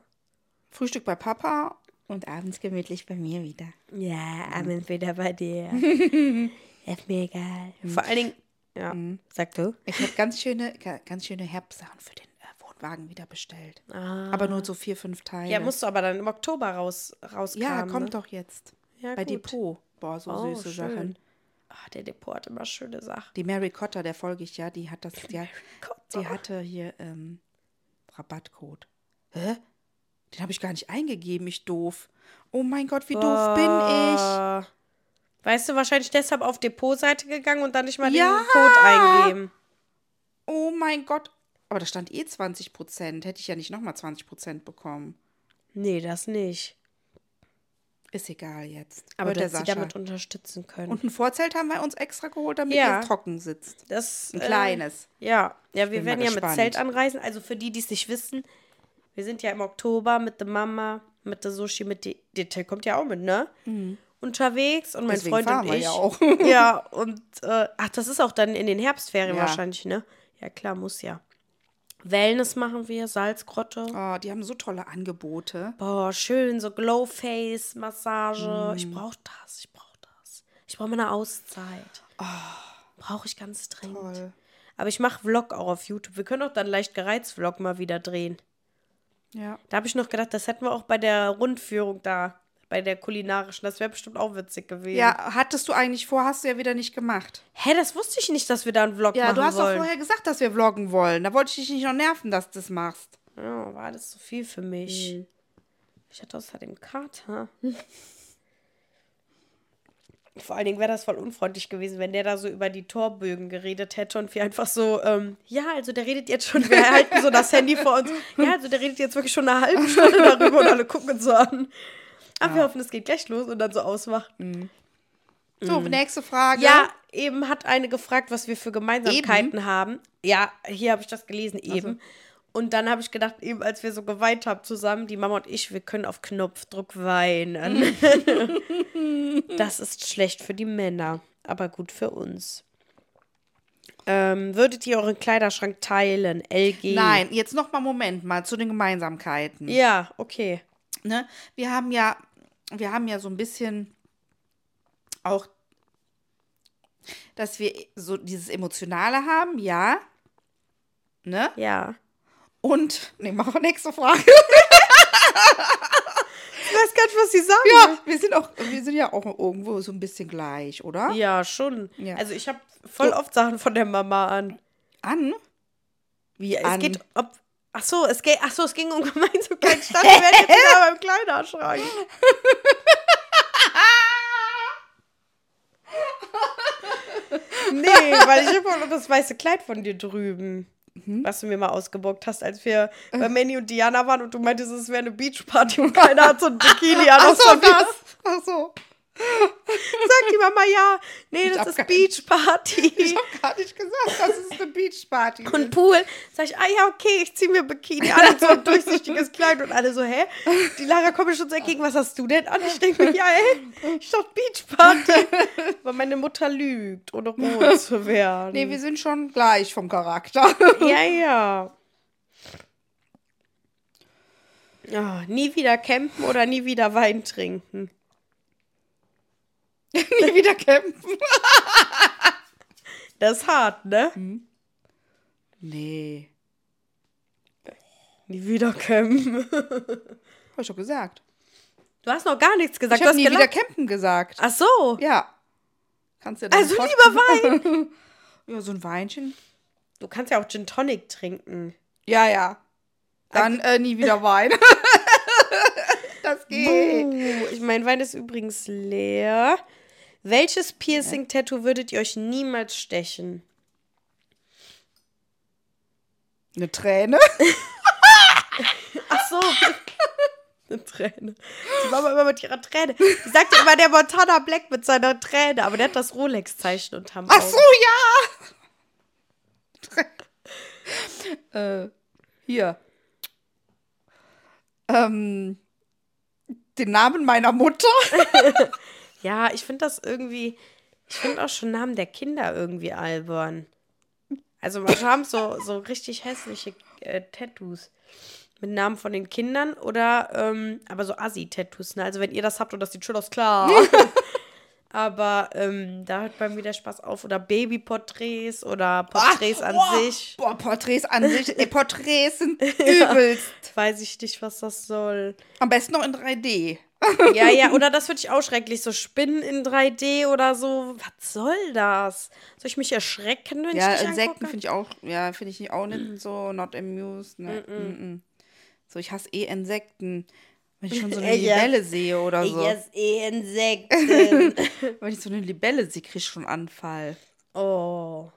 Frühstück bei Papa und abends gemütlich bei mir wieder. Ja, abends wieder bei dir. *laughs* ist mir egal. Vor allen Dingen, ja, sag du. Ich habe ganz schöne, ga- ganz schöne Herbstsachen für den äh, Wohnwagen wieder bestellt. Aber nur so vier, fünf Teile. Ah. Ja, musst du aber dann im Oktober raus, rauskramen. Ja, kommt ne? doch jetzt. Ja, bei gut. Depot. Boah, so Oh, süße schön. Sachen. Ah, der Depot hat immer schöne Sachen. Die Mary Cotter, der folge ich ja, die hat das, die, die hatte hier ähm, Rabattcode. Hä? Den habe ich gar nicht eingegeben, ich doof. Oh mein Gott, wie doof bin ich. Weißt du, wahrscheinlich deshalb auf Depotseite gegangen und dann nicht mal Ja. den Code eingeben. Oh mein Gott. Aber da stand eh 20 Prozent. Hätte ich ja nicht nochmal 20 Prozent bekommen. Nee, das nicht. Ist egal jetzt. Aber Hört du der sie damit unterstützen können. Und ein Vorzelt haben wir uns extra geholt, damit Ja. es trocken sitzt. das, Ein äh, kleines. Ja, ja, wir werden ja mit gespannt. Zelt anreisen. Also für die, die es nicht wissen, wir sind ja im Oktober mit der Mama, mit der Sushi, mit die Till kommt ja auch mit, ne? Unterwegs und mein Mhm. Deswegen Freund fahren und wir ich. ja auch. *laughs* ja, und äh, ach, das ist auch dann in den Herbstferien Ja. wahrscheinlich, ne? Ja, klar, muss ja. Wellness machen wir, Salzgrotte. Oh, die haben so tolle Angebote. Boah, schön, so Glowface-Massage. Mm. Ich brauch das, ich brauch das. Ich brauche mal eine Auszeit. Brauche ich ganz dringend. Oh. Toll. Aber ich mache Vlog auch auf YouTube. Wir können auch dann leicht gereizt Vlog mal wieder drehen. Ja. Da habe ich noch gedacht, das hätten wir auch bei der Rundführung da, bei der kulinarischen. Das wäre bestimmt auch witzig gewesen. Ja, hattest du eigentlich vor, hast du ja wieder nicht gemacht. Hä, das wusste ich nicht, dass wir da einen Vlog Ja, machen du hast wollen. doch vorher gesagt, dass wir vloggen wollen. Da wollte ich dich nicht noch nerven, dass du das machst. Ja, war das zu viel für mich. Mhm. Ich hatte außerdem Kater. *laughs* Vor allen Dingen wäre das voll unfreundlich gewesen, wenn der da so über die Torbögen geredet hätte und wir einfach so, ähm, ja, also der redet jetzt schon, *laughs* wir halten so das Handy vor uns. Ja, also der redet jetzt wirklich schon eine halbe Stunde darüber und alle gucken uns so an. Aber wir hoffen, es geht gleich los und dann so ausmachen. So, nächste Frage. Mhm. Ja, eben hat eine gefragt, was wir für Gemeinsamkeiten haben. Ja, hier habe ich das gelesen, eben. Und dann habe ich gedacht, eben als wir so geweint haben zusammen, die Mama und ich, wir können auf Knopfdruck weinen. *laughs* das ist schlecht für die Männer, aber gut für uns. Ähm, würdet ihr euren Kleiderschrank teilen? LG? Nein, jetzt noch mal Moment mal zu den Gemeinsamkeiten. Ja, okay. Ne? Wir haben ja, wir haben ja so ein bisschen auch, dass wir so dieses Emotionale haben, ja. Ne? Ja. Und, ne, mach nächste Frage. Ich weiß gar nicht, was sie sagen. Ja, wir sind auch, wir sind ja auch irgendwo so ein bisschen gleich, oder? Ja, schon. Ja. Also ich habe voll oft Sachen von der Mama an. An? Wie, es An. geht ob. Ach so, es geht, ach so, es ging um *laughs* Gemeinsamkeit. Statt wieder beim Kleiderschrank. nee, weil ich auch noch das weiße Kleid von dir drüben. Was du mir mal ausgebockt hast, als wir bei Manny und Diana waren und du meintest, es wäre eine Beachparty und keiner hat so ein Bikini an. Ach so, das. Ach so. Sagt die Mama, ja, nee, das hab ist gar- Beachparty. *laughs* Ich hab gar nicht gesagt, das ist eine Beachparty. und Pool. Sag ich, ah ja, okay, ich zieh mir Bikini an und so ein *laughs* durchsichtiges Kleid und alle so, hä? Die Lara kommt mir schon so entgegen, was hast du denn an? Ich denke mir, ja, ey, ich dachte Beachparty. *laughs* Aber meine Mutter lügt, ohne rot zu werden. nee, wir sind schon gleich vom Charakter. ja, ja. Ja, nie wieder campen oder nie wieder Wein trinken. *laughs* Nie wieder campen. Das ist hart, ne? Nee. Nie wieder campen. Hab ich doch gesagt. Du hast noch gar nichts gesagt. Ich hast nie wieder campen gesagt. Ach so. Ja. Kannst du ja dann Also lieber Wein. *laughs* Ja, so ein Weinchen. Du kannst ja auch Gin Tonic trinken. Ja, ja. Dann äh, nie wieder *laughs* Wein. das geht. Uh, ich mein Wein ist übrigens leer. Welches Piercing-Tattoo würdet ihr euch niemals stechen? Eine Träne. *laughs* Ach so. *laughs* eine Träne. Die Mama immer mit ihrer Träne. Die sagt ja immer der Montana Black mit seiner Träne, aber der hat das Rolex-Zeichen unterm Auge. Ach so, ja! *laughs* äh, hier. Ähm, den Namen meiner Mutter. Ja, ich finde das irgendwie, ich finde auch schon Namen der Kinder irgendwie albern. Also manche *laughs* haben so, so richtig hässliche äh, Tattoos mit Namen von den Kindern oder ähm, aber so Assi-Tattoos. Ne? Also wenn ihr das habt und das sieht schön aus, klar. *laughs* aber ähm, da hört bei mir der Spaß auf. Oder Babyporträts oder Porträts Ach, an boah, sich. Boah, Porträts an sich. *laughs* Porträts sind übelst. Weiß ich nicht, was das soll. Am besten noch in 3D. Ja, ja, *laughs* oder das würde ich auch schrecklich. So Spinnen in 3D oder so. Was soll das? Soll ich mich erschrecken, wenn Ja, ich dich Insekten finde ich auch, ja, finde ich auch nicht so not amused. Ne? Mm -mm. So, ich hasse eh Insekten. Wenn ich schon so *laughs* eine Ja. Libelle sehe oder so. Yes, eh *laughs* Insekten. Wenn ich so eine Libelle sehe, kriege ich schon einen Anfall. oh.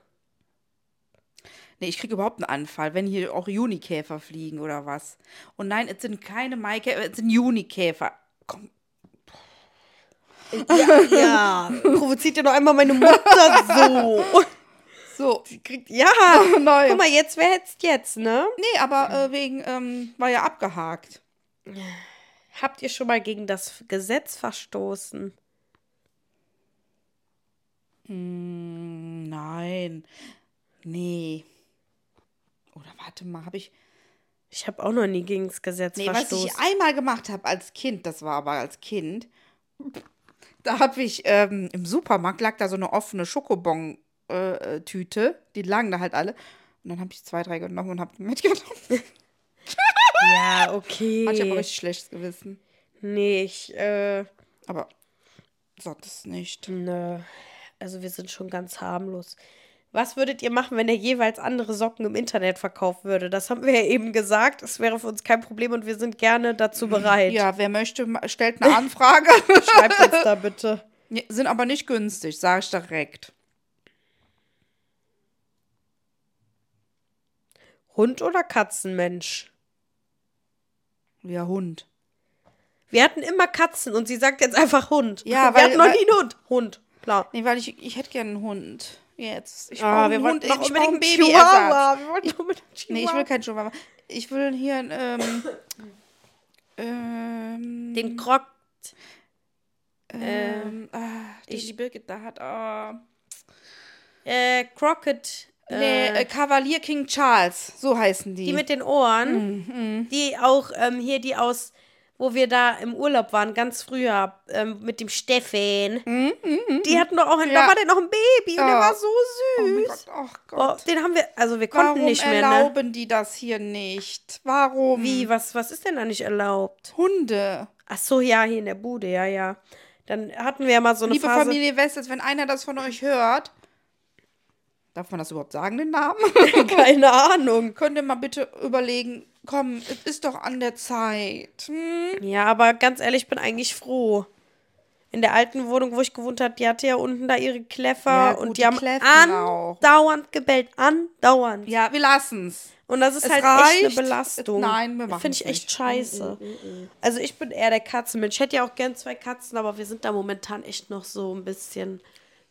Nee, ich kriege überhaupt einen Anfall, wenn hier auch Junikäfer fliegen oder was. Und nein, es sind keine Maikäfer, es sind Junikäfer. Komm, Ja, ja. *laughs* Provoziert ja noch einmal meine Mutter so. *laughs* so. Sie kriegt, ja. *laughs* Nein. Guck mal, jetzt, wer hätt's jetzt, ne? Nee, aber äh, wegen, ähm, war ja abgehakt. Habt ihr schon mal gegen das Gesetz verstoßen? Hm, nein. Nee. Oder warte mal, habe ich. Ich habe auch noch nie gegen das Gesetz Nee, was verstoßen. ich einmal gemacht habe als Kind, das war aber als Kind, da habe ich ähm, im Supermarkt lag da so eine offene Schokobon-Tüte, die lagen da halt alle. Und dann habe ich zwei, drei genommen und habe mitgenommen. *laughs* ja, okay. Hatte ich aber richtig schlechtes Gewissen. nee, ich, äh, Aber sonst nicht. nö. Also wir sind schon ganz harmlos. Was würdet ihr machen, wenn er jeweils andere Socken im Internet verkaufen würde? Das haben wir ja eben gesagt. Das wäre für uns kein Problem und wir sind gerne dazu bereit. Ja, wer möchte, stellt eine Anfrage. *laughs* Schreibt uns da bitte. Sind aber nicht günstig, sage ich direkt. Hund oder Katzenmensch? Ja, Hund. Wir hatten immer Katzen und sie sagt jetzt einfach Hund. Ja, wir weil- hatten noch weil- nie einen Hund. Hund, klar. Nee, weil ich, ich hätte gerne einen Hund. Jetzt. Ich Ah, wir noch ich unbedingt einen Babyersatz. Chihuahua. Wir wollten unbedingt einen Nee, ich Chihuahua. will keinen Chihuahua. Ich will hier *clears throat* einen, ähm, ähm, Den Krog. ähm, die, ich- die Birgit da hat, ah, Äh, Crockett. nee, Äh, äh, Kavalier King Charles, so heißen die. die mit den Ohren. Mhm, Die auch, ähm, hier die aus, wo wir da im Urlaub waren, ganz früher, ähm, mit dem Steffen. Die hatten doch auch, ein, da Ja. war der noch ein Baby und der Ja. war so oh süß. Gott, oh Oh, Gott. den haben wir, also wir konnten Warum nicht mehr, ne? erlauben die das hier nicht? Warum? Wie, was, was ist denn da nicht erlaubt? Hunde. Ach so, ja, hier in der Bude, ja, ja. Dann hatten wir ja mal so eine Liebe Phase. Familie Westers, wenn einer das von euch hört, darf man das überhaupt sagen, den Namen? *laughs* Keine *laughs* Ahnung. Könnt ihr mal bitte überlegen, komm, es ist doch an der Zeit. Hm? Ja, aber ganz ehrlich, ich bin eigentlich froh. In der alten Wohnung, wo ich gewohnt habe, die hatte ja unten da ihre Kläffer Ja, gut, und die die haben kläffen auch. andauernd gebellt. Andauernd. Ja, wir lassen's. Und das ist Es halt echt reicht. eine Belastung. Nein, wir machen's Finde ich echt nicht. scheiße. Also ich bin eher der Katzenmensch. Ich hätte ja auch gern zwei Katzen, aber wir sind da momentan echt noch so ein bisschen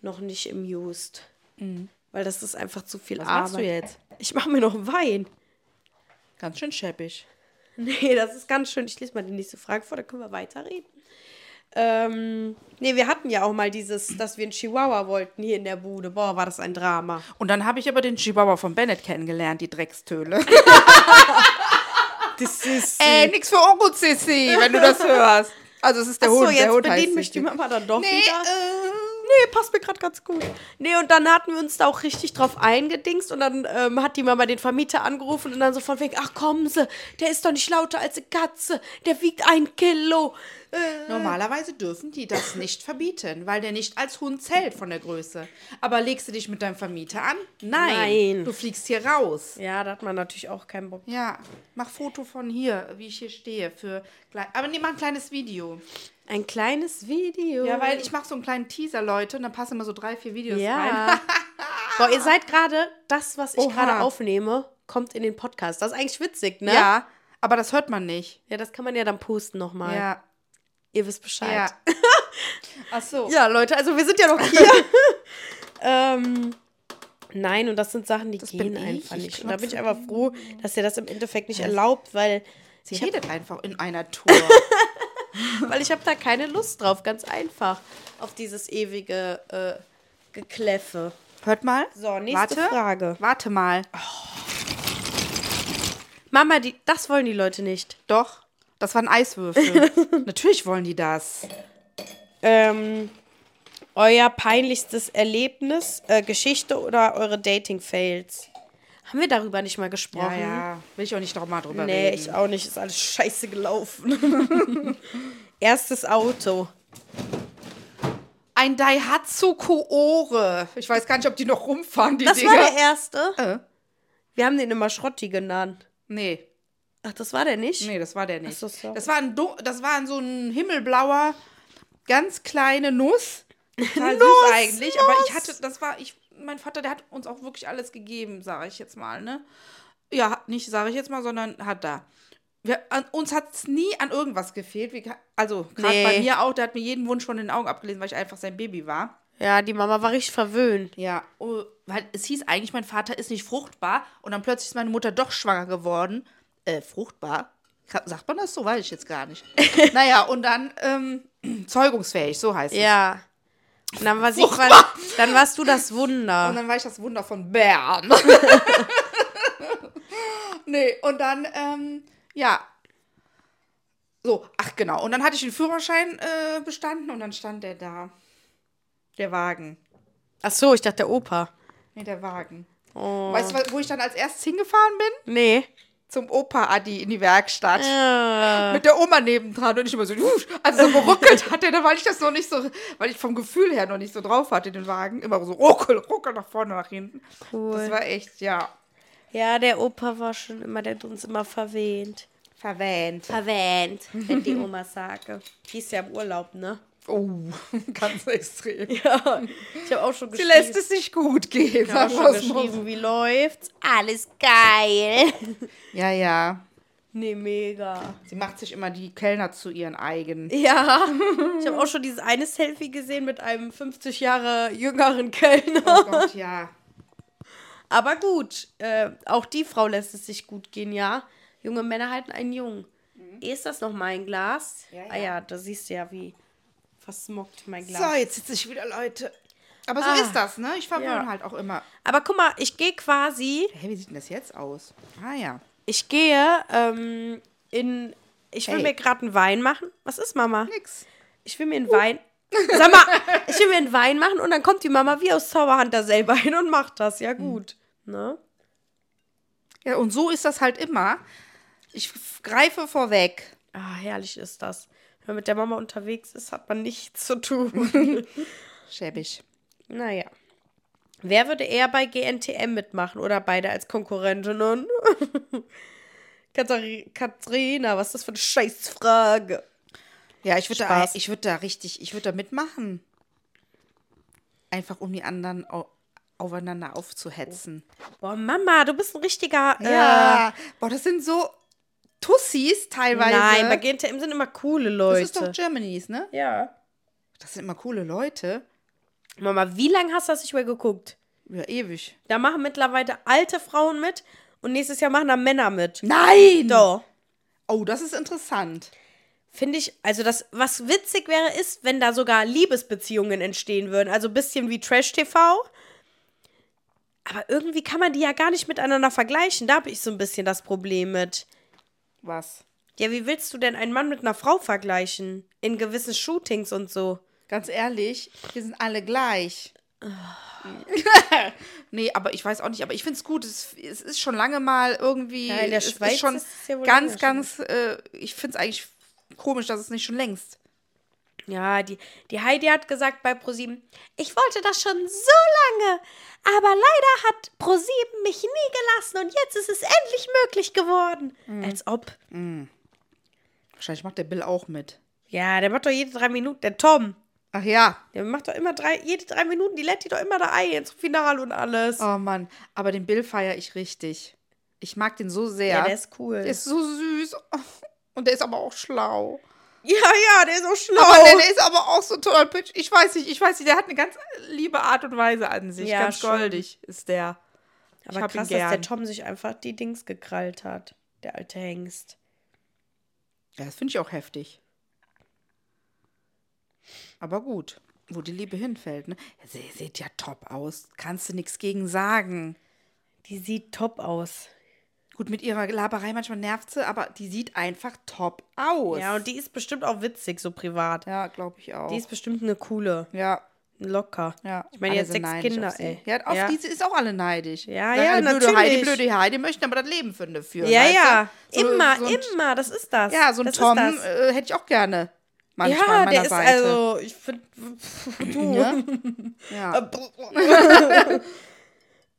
noch nicht amused. Weil das ist einfach zu viel Was Arbeit. machst du jetzt? Ich mache mir noch Wein. Ganz schön scheppig. *laughs* Nee, das ist ganz schön. Ich lese mal die nächste Frage vor, dann können wir weiterreden. Ähm, nee, wir hatten ja auch mal dieses, dass wir einen Chihuahua wollten hier in der Bude. Boah, war das ein Drama. Und dann habe ich aber den Chihuahua von Bennett kennengelernt, die Dreckstöle. Das *laughs* ist. Ey, nix für Onkel Sissi, wenn du das hörst. Also es ist der Achso, Hund, der jetzt Hund heißt bedient mich Sissi. die Mama dann doch Nee, wieder. äh, Nee, passt mir gerade ganz gut. Nee, und dann hatten wir uns da auch richtig drauf eingedingst und dann ähm, hat die Mama den Vermieter angerufen und dann so von wegen, ach kommen Sie, der ist doch nicht lauter als eine Katze, der wiegt ein Kilo. Äh, Normalerweise dürfen die das nicht verbieten, weil der nicht als Hund zählt von der Größe. Aber legst du dich mit deinem Vermieter an? Nein. Nein. Du fliegst hier raus. ja, da hat man natürlich auch keinen Bock. Ja, mach Foto von hier, wie ich hier stehe. Für Aber nee, mach ein kleines Video. Ein kleines Video. Ja, weil ich mache so einen kleinen Teaser, Leute, und dann passen immer so drei, vier Videos rein. Ja. *laughs* Boah, ihr seid gerade, das, was ich gerade aufnehme, kommt in den Podcast. Das ist eigentlich witzig, ne? Ja, Aber das hört man nicht. Ja, das kann man ja dann posten nochmal. Ja. Ihr wisst Bescheid. Ja. *laughs* Ach so. Ja, Leute, also wir sind ja noch hier. *laughs* ähm, nein, und das sind Sachen, die gehen bin ich. einfach Ich nicht. Und da bin ich einfach froh, dass ihr das im Endeffekt nicht erlaubt, weil Sie redet einfach in einer *laughs* Tour. weil ich habe da keine Lust drauf, ganz einfach. Auf dieses ewige äh, Gekläffe. Hört mal. So, nächste Warte. Frage. Warte mal. Mama, die, das wollen die Leute nicht. Doch, das waren Eiswürfel. *laughs* Natürlich wollen die das. Ähm, euer peinlichstes Erlebnis, äh, Geschichte oder eure Dating-Fails? Haben wir darüber nicht mal Ja, gesprochen? ja. Will ich auch nicht noch mal drüber Nee, reden. ich auch nicht. Ist alles scheiße gelaufen. *laughs* Erstes Auto. Ein Daihatsu Koore. Ich weiß gar nicht, ob die noch rumfahren, die Das Dinger. war der erste. Äh, Wir haben den immer Schrotti genannt. nee, Ach, das war der nicht? nee, das war der nicht. So, das, war ein, das war so ein himmelblauer, ganz kleine Nuss. Total süß eigentlich. Aber ich hatte, das war, ich, mein Vater, der hat uns auch wirklich alles gegeben, sage ich jetzt mal, ne? Ja, nicht sage ich jetzt mal, sondern hat da. Wir, an, uns hat es nie an irgendwas gefehlt. Wie, also, gerade Nee. bei mir auch, der hat mir jeden Wunsch von den Augen abgelesen, weil ich einfach sein Baby war. Ja, die Mama war richtig verwöhnt. Ja, oh, weil es hieß eigentlich, mein Vater ist nicht fruchtbar und dann plötzlich ist meine Mutter doch schwanger geworden. Äh, fruchtbar? Sagt man das so? Weiß ich jetzt gar nicht. *laughs* naja, und dann ähm, *clears throat* zeugungsfähig, so heißt es. Ja. Und dann, war sie, dann warst du das Und Wunder. dann war ich das Wunder von Bern. *laughs* nee, und dann, ähm, ja. So, ach genau. Und dann hatte ich den Führerschein äh, bestanden und dann stand der da. Der Wagen. Ach so, ich dachte der Opa. Nee, der Wagen. Oh. Weißt du, wo ich dann als erstes hingefahren bin? Nee. Zum Opa-Adi in die Werkstatt. Äh, Mit der Oma nebendran und ich immer so, "Husch", also so geruckelt hatte, weil ich das noch nicht so, weil ich vom Gefühl her noch nicht so drauf hatte, den Wagen. Immer so ruckel, ruckel nach vorne, nach hinten. Cool. Das war echt, ja, ja, der Opa war schon immer, der hat uns immer verwehnt. verwähnt. Verwähnt, wenn die Oma sage. Die ist ja im Urlaub, ne? Oh, *laughs* ganz extrem. Ja. Ich habe auch schon Sie geschrieben. lässt es sich gut gehen. ich habe schon geschrieben, wie läuft's? Alles geil. *laughs* Ja, ja. nee, mega. Sie macht sich immer die Kellner zu ihren eigen. Ja, *laughs* ich habe auch schon dieses eine Selfie gesehen mit einem 50 Jahre jüngeren Kellner. Oh Gott, ja. Aber gut, äh, auch die Frau lässt es sich gut gehen, ja. Junge Männer halten einen Jungen. Ist das noch mein Glas? Ja, Ah ja, da siehst du ja, wie versmockt mein Glas. So, jetzt sitze ich wieder, Leute. Aber so Ah. ist das, ne? Ich verwöhne Ja. halt auch immer. Aber guck mal, ich gehe quasi, Hä, wie sieht denn das jetzt aus? Ah ja. ich gehe ähm, in, ich will Hey. mir gerade einen Wein machen. Was ist Mama? Nix. Ich will mir einen Wein. Sag mal, ich will mir einen Wein machen und dann kommt die Mama wie aus Zauberhand da selber hin und macht das. Ja, gut. Ne? Ja, und so ist das halt immer. Ich greife vorweg. Ah, herrlich ist das. Wenn man mit der Mama unterwegs ist, hat man nichts zu tun. *laughs* Schäbig. naja. Wer würde eher bei GNTM mitmachen oder beide als Konkurrentinnen? *laughs* Kathari Katharina, was ist das für eine Scheißfrage? Ja, ich würde da, ich würd da richtig, ich würde da mitmachen. Einfach um die anderen au aufeinander aufzuhetzen. Boah, Mama, du bist ein richtiger. Ja. Boah, das sind so Tussis teilweise. nein, bei GNTM sind immer coole das Leute. ist doch Germany's, ne? ja. Das sind immer coole Leute. Mama, wie lange hast du das nicht mehr geguckt? Ja, ewig. Da machen mittlerweile alte Frauen mit und nächstes Jahr machen da Männer mit. Nein! Doch. Oh, das ist interessant. Finde ich, also das, was witzig wäre, ist, wenn da sogar Liebesbeziehungen entstehen würden. Also ein bisschen wie Trash-TV. Aber irgendwie kann man die ja gar nicht miteinander vergleichen. Da habe ich so ein bisschen das Problem mit. Was? Ja, wie willst du denn einen Mann mit einer Frau vergleichen? In gewissen Shootings und so. Ganz ehrlich, wir sind alle gleich. *laughs* nee, aber ich weiß auch nicht, aber ich finde es gut. Es, es ist schon lange mal irgendwie. Ja, in der Schweiz ist schon ist es ja wohl ganz, ganz. Äh, ich finde es eigentlich komisch, dass es nicht schon längst. Ja, die, die Heidi hat gesagt bei ProSieben, ich wollte das schon so lange, aber leider hat ProSieben mich nie gelassen und jetzt ist es endlich möglich geworden. Als ob. Wahrscheinlich macht der Bill auch mit. Ja, der macht doch jede drei Minuten, der Tom. Ach ja. Der macht doch immer drei, jede drei Minuten, die lädt die doch immer da ein ins Finale und alles. Oh Mann, aber den Bill feiere ich richtig. Ich mag den so sehr. Ja, der ist cool. Der ist so süß. Und der ist aber auch schlau. Ja, ja, der ist auch schlau. Aber der, der ist aber auch so tollpitsch. Ich weiß nicht, ich weiß nicht, der hat eine ganz liebe Art und Weise an sich. Ja, ganz schon. goldig ist der. Aber ihn krass, dass der. Tom sich einfach die Dings gekrallt hat. Der alte Hengst. Ja, das finde ich auch heftig. Aber gut, wo die Liebe hinfällt, ne? Sie sieht ja top aus. Kannst du nichts gegen sagen. Die sieht top aus. Gut, mit ihrer Laberei manchmal nervt sie, aber die sieht einfach top aus. Ja, und die ist bestimmt auch witzig, so privat. Ja, glaube ich auch. Die ist bestimmt eine coole. ja, Locker. ja. Ich meine, jetzt sind sechs Kinder, ey. Ja, auf Ja. diese ist auch alle neidisch. Ja, Sagen ja, alle, blöde natürlich. Heidi, blöde Heidi möchten aber das Leben für eine führen. Ja, ja. So- immer, so ein, immer. Das ist das. Ja, so ein das Tom Ist äh, hätte ich auch gerne manchmal ja, an meiner der ist Seite. also, ich finde, *laughs* du. ja.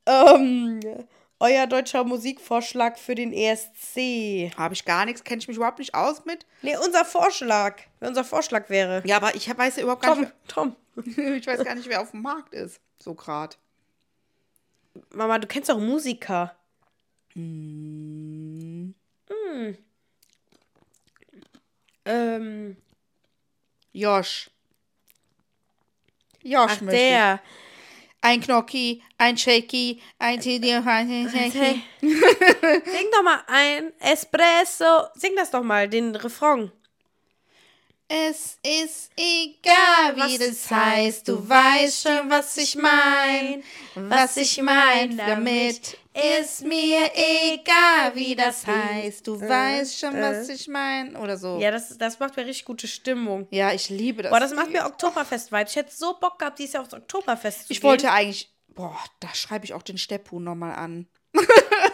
*laughs* ähm, *laughs* euer deutscher Musikvorschlag für den ESC. Habe ich gar nichts, kenne ich mich überhaupt nicht aus mit. Nee, unser Vorschlag. Wer unser Vorschlag wäre. Ja, aber ich weiß ja überhaupt gar Tom, nicht, Tom. wer- *laughs* ich weiß gar nicht, wer auf dem Markt ist. So grad. Mama, du kennst doch Musiker. Hm. Hm. Ähm, Josh. Josh ach, möchte ich. Ein Knocki, ein Shaky, ein Tidi, ein Shaky. *laughs* Sing doch mal ein Espresso. Sing das doch mal, den Refrain. Es ist egal, wie das heißt, du weißt schon, was ich mein. Was ich mein damit, ist mir egal, wie das heißt, du weißt schon, was ich mein. Oder so. Ja, das, das macht mir richtig gute Stimmung. Ja, ich liebe das. Boah, das macht mir Oktoberfest-Vibes. Ich hätte so Bock gehabt, dieses Jahr aufs Oktoberfest zu ich gehen. wollte eigentlich, boah, da schreibe ich auch den Steppu nochmal an.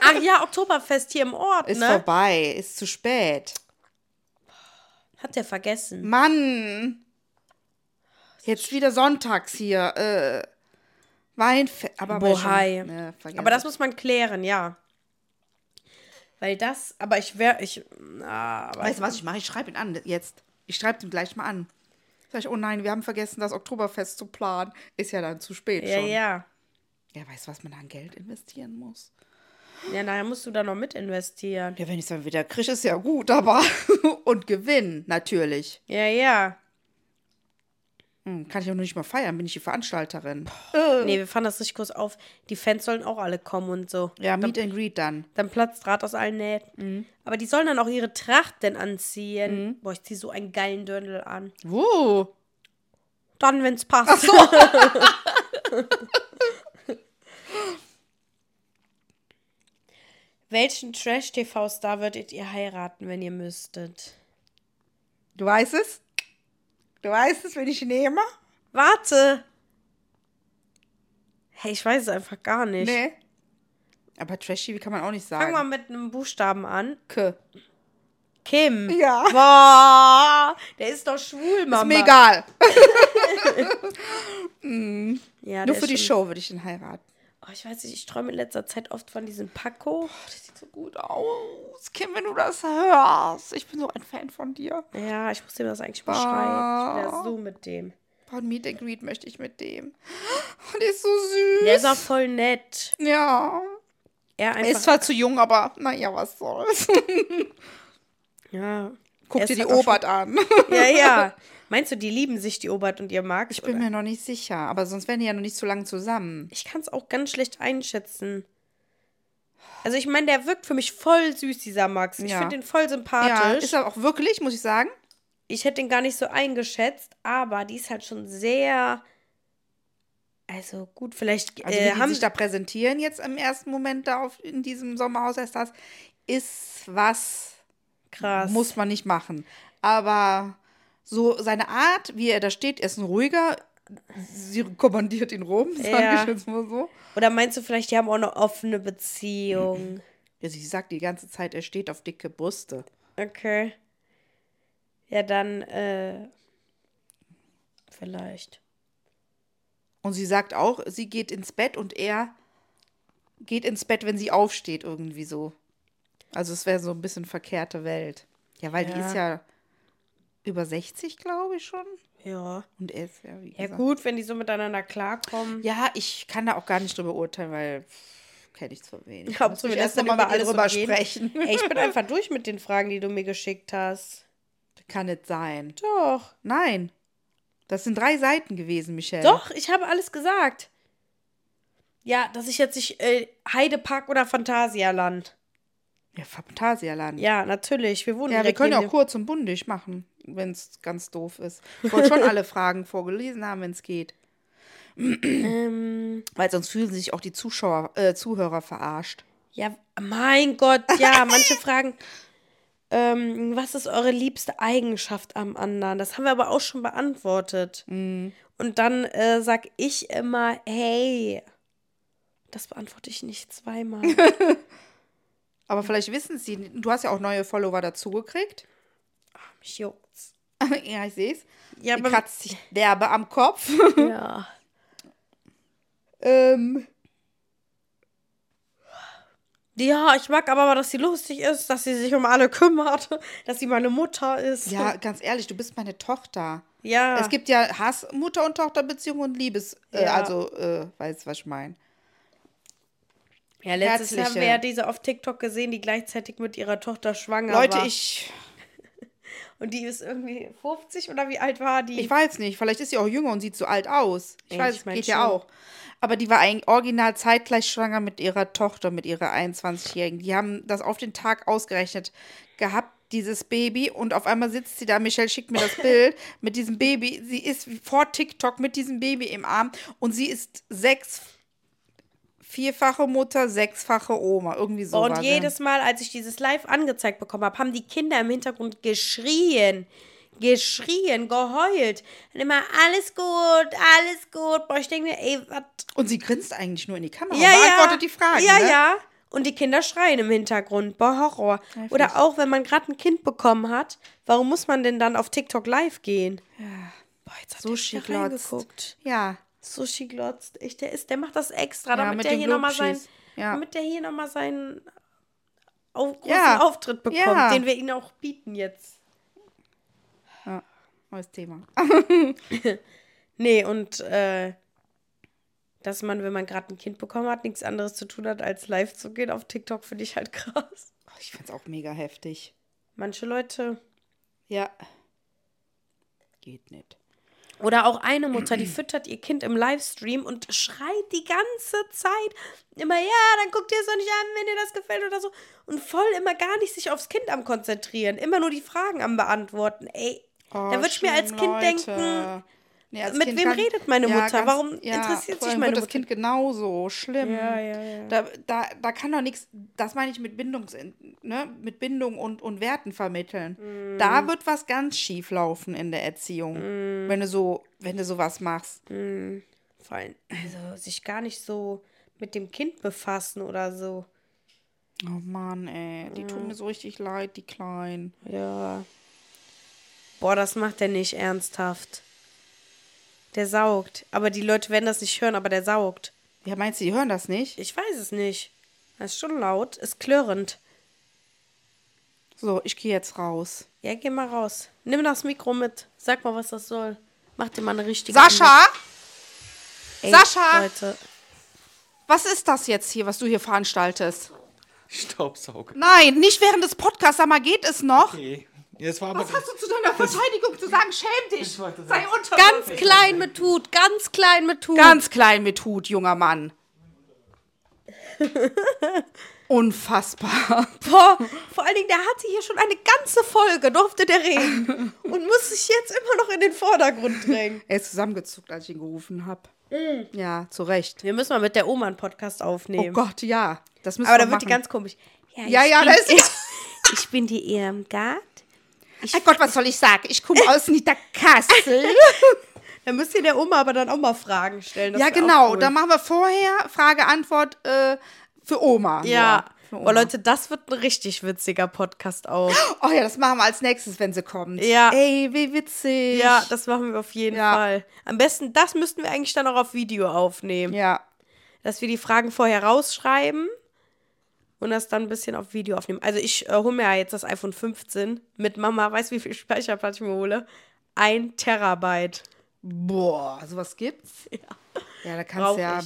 Ach ja, Oktoberfest hier im Ort, Ist ne? vorbei, ist zu spät. Hat der vergessen. Mann! Jetzt wieder sonntags hier. Äh, Weinfest. Aber Bohai. schon- vergiss Aber das muss man klären, ja. Weil das, aber ich wäre, ich, na, Weißt du, was ich mache? Ich schreibe ihn an jetzt. Ich schreibe ihn gleich mal an. Sag ich, oh nein, wir haben vergessen, das Oktoberfest zu planen. Ist ja dann zu spät ja, schon. ja. Ja, weißt du, was man an Geld investieren muss? Ja, nachher musst du da noch mit investieren. Ja, wenn ich es dann wieder kriege, ist ja gut, aber. *laughs* Und Gewinn, natürlich. Ja, ja. Hm, kann ich auch noch nicht mal feiern, bin ich die Veranstalterin. Nee, wir fahren das richtig kurz auf. Die Fans sollen auch alle kommen und so. Ja, Meet and Greet dann. Dann platzt Draht aus allen Nähten. Aber die sollen dann auch ihre Trachten anziehen. Boah, ich zieh so einen geilen Dirndl an. Wo? Dann, wenn's passt. *laughs* *laughs* Welchen Trash-TV-Star würdet ihr heiraten, wenn ihr müsstet? Du weißt es? Du weißt es, wenn ich nehme? Warte! Hey, ich weiß es einfach gar nicht. Nee. Aber trashy, wie kann man auch nicht sagen. Fang mal mit einem Buchstaben an. K. Kim. Ja. Boah, der ist doch schwul, Mama. Ist mir egal. *laughs* *laughs* Ja, Nur für die Show würde ich ihn heiraten. Oh, ich weiß nicht, ich träume in letzter Zeit oft von diesem Paco. Das sieht so gut aus. Kim, wenn du das hörst. Ich bin so ein Fan von dir. Ja, ich muss dem das eigentlich mal schreiben. Ich wäre so mit dem. Von Meet and Greet möchte ich mit dem. Oh, der ist so süß. Der ist auch voll nett. ja. Er Er ist zwar zu jung, aber naja, was soll's. *laughs* ja. Guck dir die Obert an. Ja, ja. *laughs* Meinst du, die lieben sich, die Obert und ihr Max? Ich bin oder? mir noch nicht sicher, aber sonst wären die ja noch nicht so lange zusammen. Ich kann es auch ganz schlecht einschätzen. Also ich meine, der wirkt für mich voll süß, dieser Max. Ich Ja. finde den voll Ja, sympathisch. ist er auch wirklich, muss ich sagen. ich hätte ihn gar nicht so eingeschätzt, aber die ist halt schon sehr. Also gut, vielleicht Also äh, haben sich da präsentieren jetzt im ersten Moment da auf, in diesem Sommerhaus erst das, ist was, krass. muss man nicht machen. Aber so seine Art, wie er da steht, er ist ein ruhiger, sie kommandiert ihn rum, *laughs* sage Ja. ich jetzt mal so. Oder meinst du vielleicht, die haben auch eine offene Beziehung? Ja, sie sagt die ganze Zeit, er steht auf dicke Brüste. Okay. Ja, dann, äh. Vielleicht. Und sie sagt auch, sie geht ins Bett und er geht ins Bett, wenn sie aufsteht, irgendwie so. Also es wäre so ein bisschen verkehrte Welt. Ja, weil die Ja. ist ja über 60, glaube ich schon. Ja. Und er ist ja, wie Ja, gesagt. gut, wenn die so miteinander klarkommen. Ja, ich kann da auch gar nicht drüber urteilen, weil kenne ich zu wenig. Hauptsache, wir erst lassen noch mal über alles drüber sprechen. *laughs* Ey, ich bin *laughs* einfach durch mit den Fragen, die du mir geschickt hast. Kann nicht sein. Doch. Nein. Das sind drei Seiten gewesen, Michelle. Doch, ich habe alles gesagt. Ja, dass ich jetzt nicht äh, Heidepark oder Phantasialand. Ja, Phantasialand. Ja, natürlich. Wir wohnen Ja, wir können ja auch kurz und bundig machen, wenn es ganz doof ist. *laughs* Ich wollte schon alle Fragen vorgelesen haben, wenn es geht. Ähm, Weil sonst fühlen sich auch die Zuschauer, äh, Zuhörer verarscht. ja, mein Gott, ja, *laughs* manche fragen, ähm, was ist eure liebste Eigenschaft am anderen? Das haben wir aber auch schon beantwortet. Mhm. Und dann äh, sag ich immer, hey. Das beantworte ich nicht zweimal. *laughs* Aber vielleicht wissen sie, du hast ja auch neue Follower dazugekriegt. Mich juckt's. *laughs* ja, ich sehe es. Ja, Die kratzt sich derbe am Kopf. *laughs* Ja. ähm, Ja, ich mag aber, dass sie lustig ist, dass sie sich um alle kümmert, *laughs* dass sie meine Mutter ist. ja, ganz ehrlich, du bist meine Tochter. Ja. Es gibt ja Hass, Mutter- und Tochterbeziehung und Liebes, äh, Ja. also, äh, weißt was ich meine. ja, letztes Jahr herzliche- wer diese auf TikTok gesehen, die gleichzeitig mit ihrer Tochter schwanger Leute, war. ich, Und die ist irgendwie 50 oder wie alt war die? ich weiß nicht, vielleicht ist sie auch jünger und sieht so alt aus. Ich Ja, weiß, ich es mein geht ja schon. auch. Aber die war eigentlich original zeitgleich schwanger mit ihrer Tochter, mit ihrer 21-Jährigen. Die haben das auf den Tag ausgerechnet gehabt, dieses Baby. Und auf einmal sitzt sie da, Michelle schickt mir das *laughs* Bild mit diesem Baby. Sie ist vor TikTok mit diesem Baby im Arm und sie ist sechs, vierfache Mutter, sechsfache Oma. Irgendwie so. und jedes Mal, als ich dieses Live angezeigt bekommen habe, haben die Kinder im Hintergrund geschrien. Geschrien, geheult. Und immer, alles gut, alles gut. Boah, ich denke mir, ey, was Und sie grinst eigentlich nur in die Kamera. Ja, beantwortet ja. die Fragen. Ja, ne? ja. Und die Kinder schreien im Hintergrund. Boah, Horror. Heftig. Oder auch, wenn man gerade ein Kind bekommen hat, warum muss man denn dann auf TikTok live gehen? Boah, jetzt hat wieder glotzt. reingeguckt. Ja. Sushi glotzt. Ich, der, ist, der macht das extra, Ja, damit mit der hier nochmal sein. Ja. damit der hier nochmal seinen auf, großen Ja. Auftritt bekommt, Ja. den wir ihnen auch bieten jetzt. ja. Neues Thema. *laughs* Nee, und äh, dass man, wenn man gerade ein Kind bekommen hat, nichts anderes zu tun hat, als live zu gehen auf TikTok, finde ich halt krass. Ich find's auch mega heftig. Manche Leute. Ja. Geht nicht. Oder auch eine Mutter, die füttert ihr Kind im Livestream und schreit die ganze Zeit immer, ja, dann guckt ihr es doch nicht an, wenn dir das gefällt oder so. Und voll immer gar nicht sich aufs Kind am konzentrieren, immer nur die Fragen am beantworten. Ey, da würde ich mir als Kind Leute. denken, Nee, mit Kind wem redet meine Mutter? Warum interessiert vor sich meine wird das Mutter? Kind genauso schlimm. Ja, ja, ja. Da, da, da kann doch nichts, das meine ich mit Bindungs, ne, mit Bindung und, und Werten vermitteln. Mm. Da wird was ganz schief laufen in der Erziehung, wenn du so, wenn du sowas machst. vor allem, also sich gar nicht so mit dem Kind befassen oder so. Oh Mann, ey, die tun mir so richtig leid, die Kleinen. Ja. Boah, das macht er nicht ernsthaft. Der saugt. Aber die Leute werden das nicht hören, aber der saugt. Ja, meinst du, die hören das nicht? Ich weiß es nicht. Das ist schon laut, ist klirrend. So, ich gehe jetzt raus. Ja, geh mal raus. Nimm das Mikro mit. Sag mal, was das soll. Mach dir mal eine richtige. Sascha, Ey, Sascha! Leute. was ist das jetzt hier, was du hier veranstaltest? Staubsauger. Nein, nicht während des Podcasts, sag mal, geht es noch? Okay. Jetzt war aber Was hast du zu deiner Verteidigung zu sagen? Schäm dich! Sei unter Ganz klein mit Tut, ganz klein mit Tut. Ganz klein mit Hut, junger Mann. *laughs* Unfassbar. Boah, vor allen Dingen, der hatte hier schon eine ganze Folge, durfte der reden. und muss sich jetzt immer noch in den Vordergrund drängen. Er ist zusammengezuckt, als ich ihn gerufen habe. Ja, zu Recht. Wir müssen mal mit der Oma einen Podcast Oh aufnehmen. Gott, ja. Das müssen Aber wir da wird die machen. ganz komisch. Ja, ich ja, bin, da ist *laughs* Ich bin die Irmgard. Ach Gott, was soll ich sagen? Ich komme aus Niederkassel. *laughs* Da müsst ihr der Oma aber dann auch mal Fragen stellen. ja, genau. cool. Da machen wir vorher Frage-Antwort äh, für Oma. Ja. Für Oma. Leute, das wird ein richtig witziger Podcast auch. Oh ja, das machen wir als nächstes, wenn sie kommt. Ja. Ey, wie witzig. ja, das machen wir auf jeden Ja. Fall. Am besten, das müssten wir eigentlich dann auch auf Video aufnehmen. Ja. Dass wir die Fragen vorher rausschreiben und das dann ein bisschen auf Video aufnehmen. Also ich äh, hole mir ja jetzt das iPhone 15 mit Mama. *laughs* Weißt du, wie viel Speicherplatz ich mir hole? Ein Terabyte. Boah, sowas gibt's? *laughs* Ja. Ja, da kannst du ja.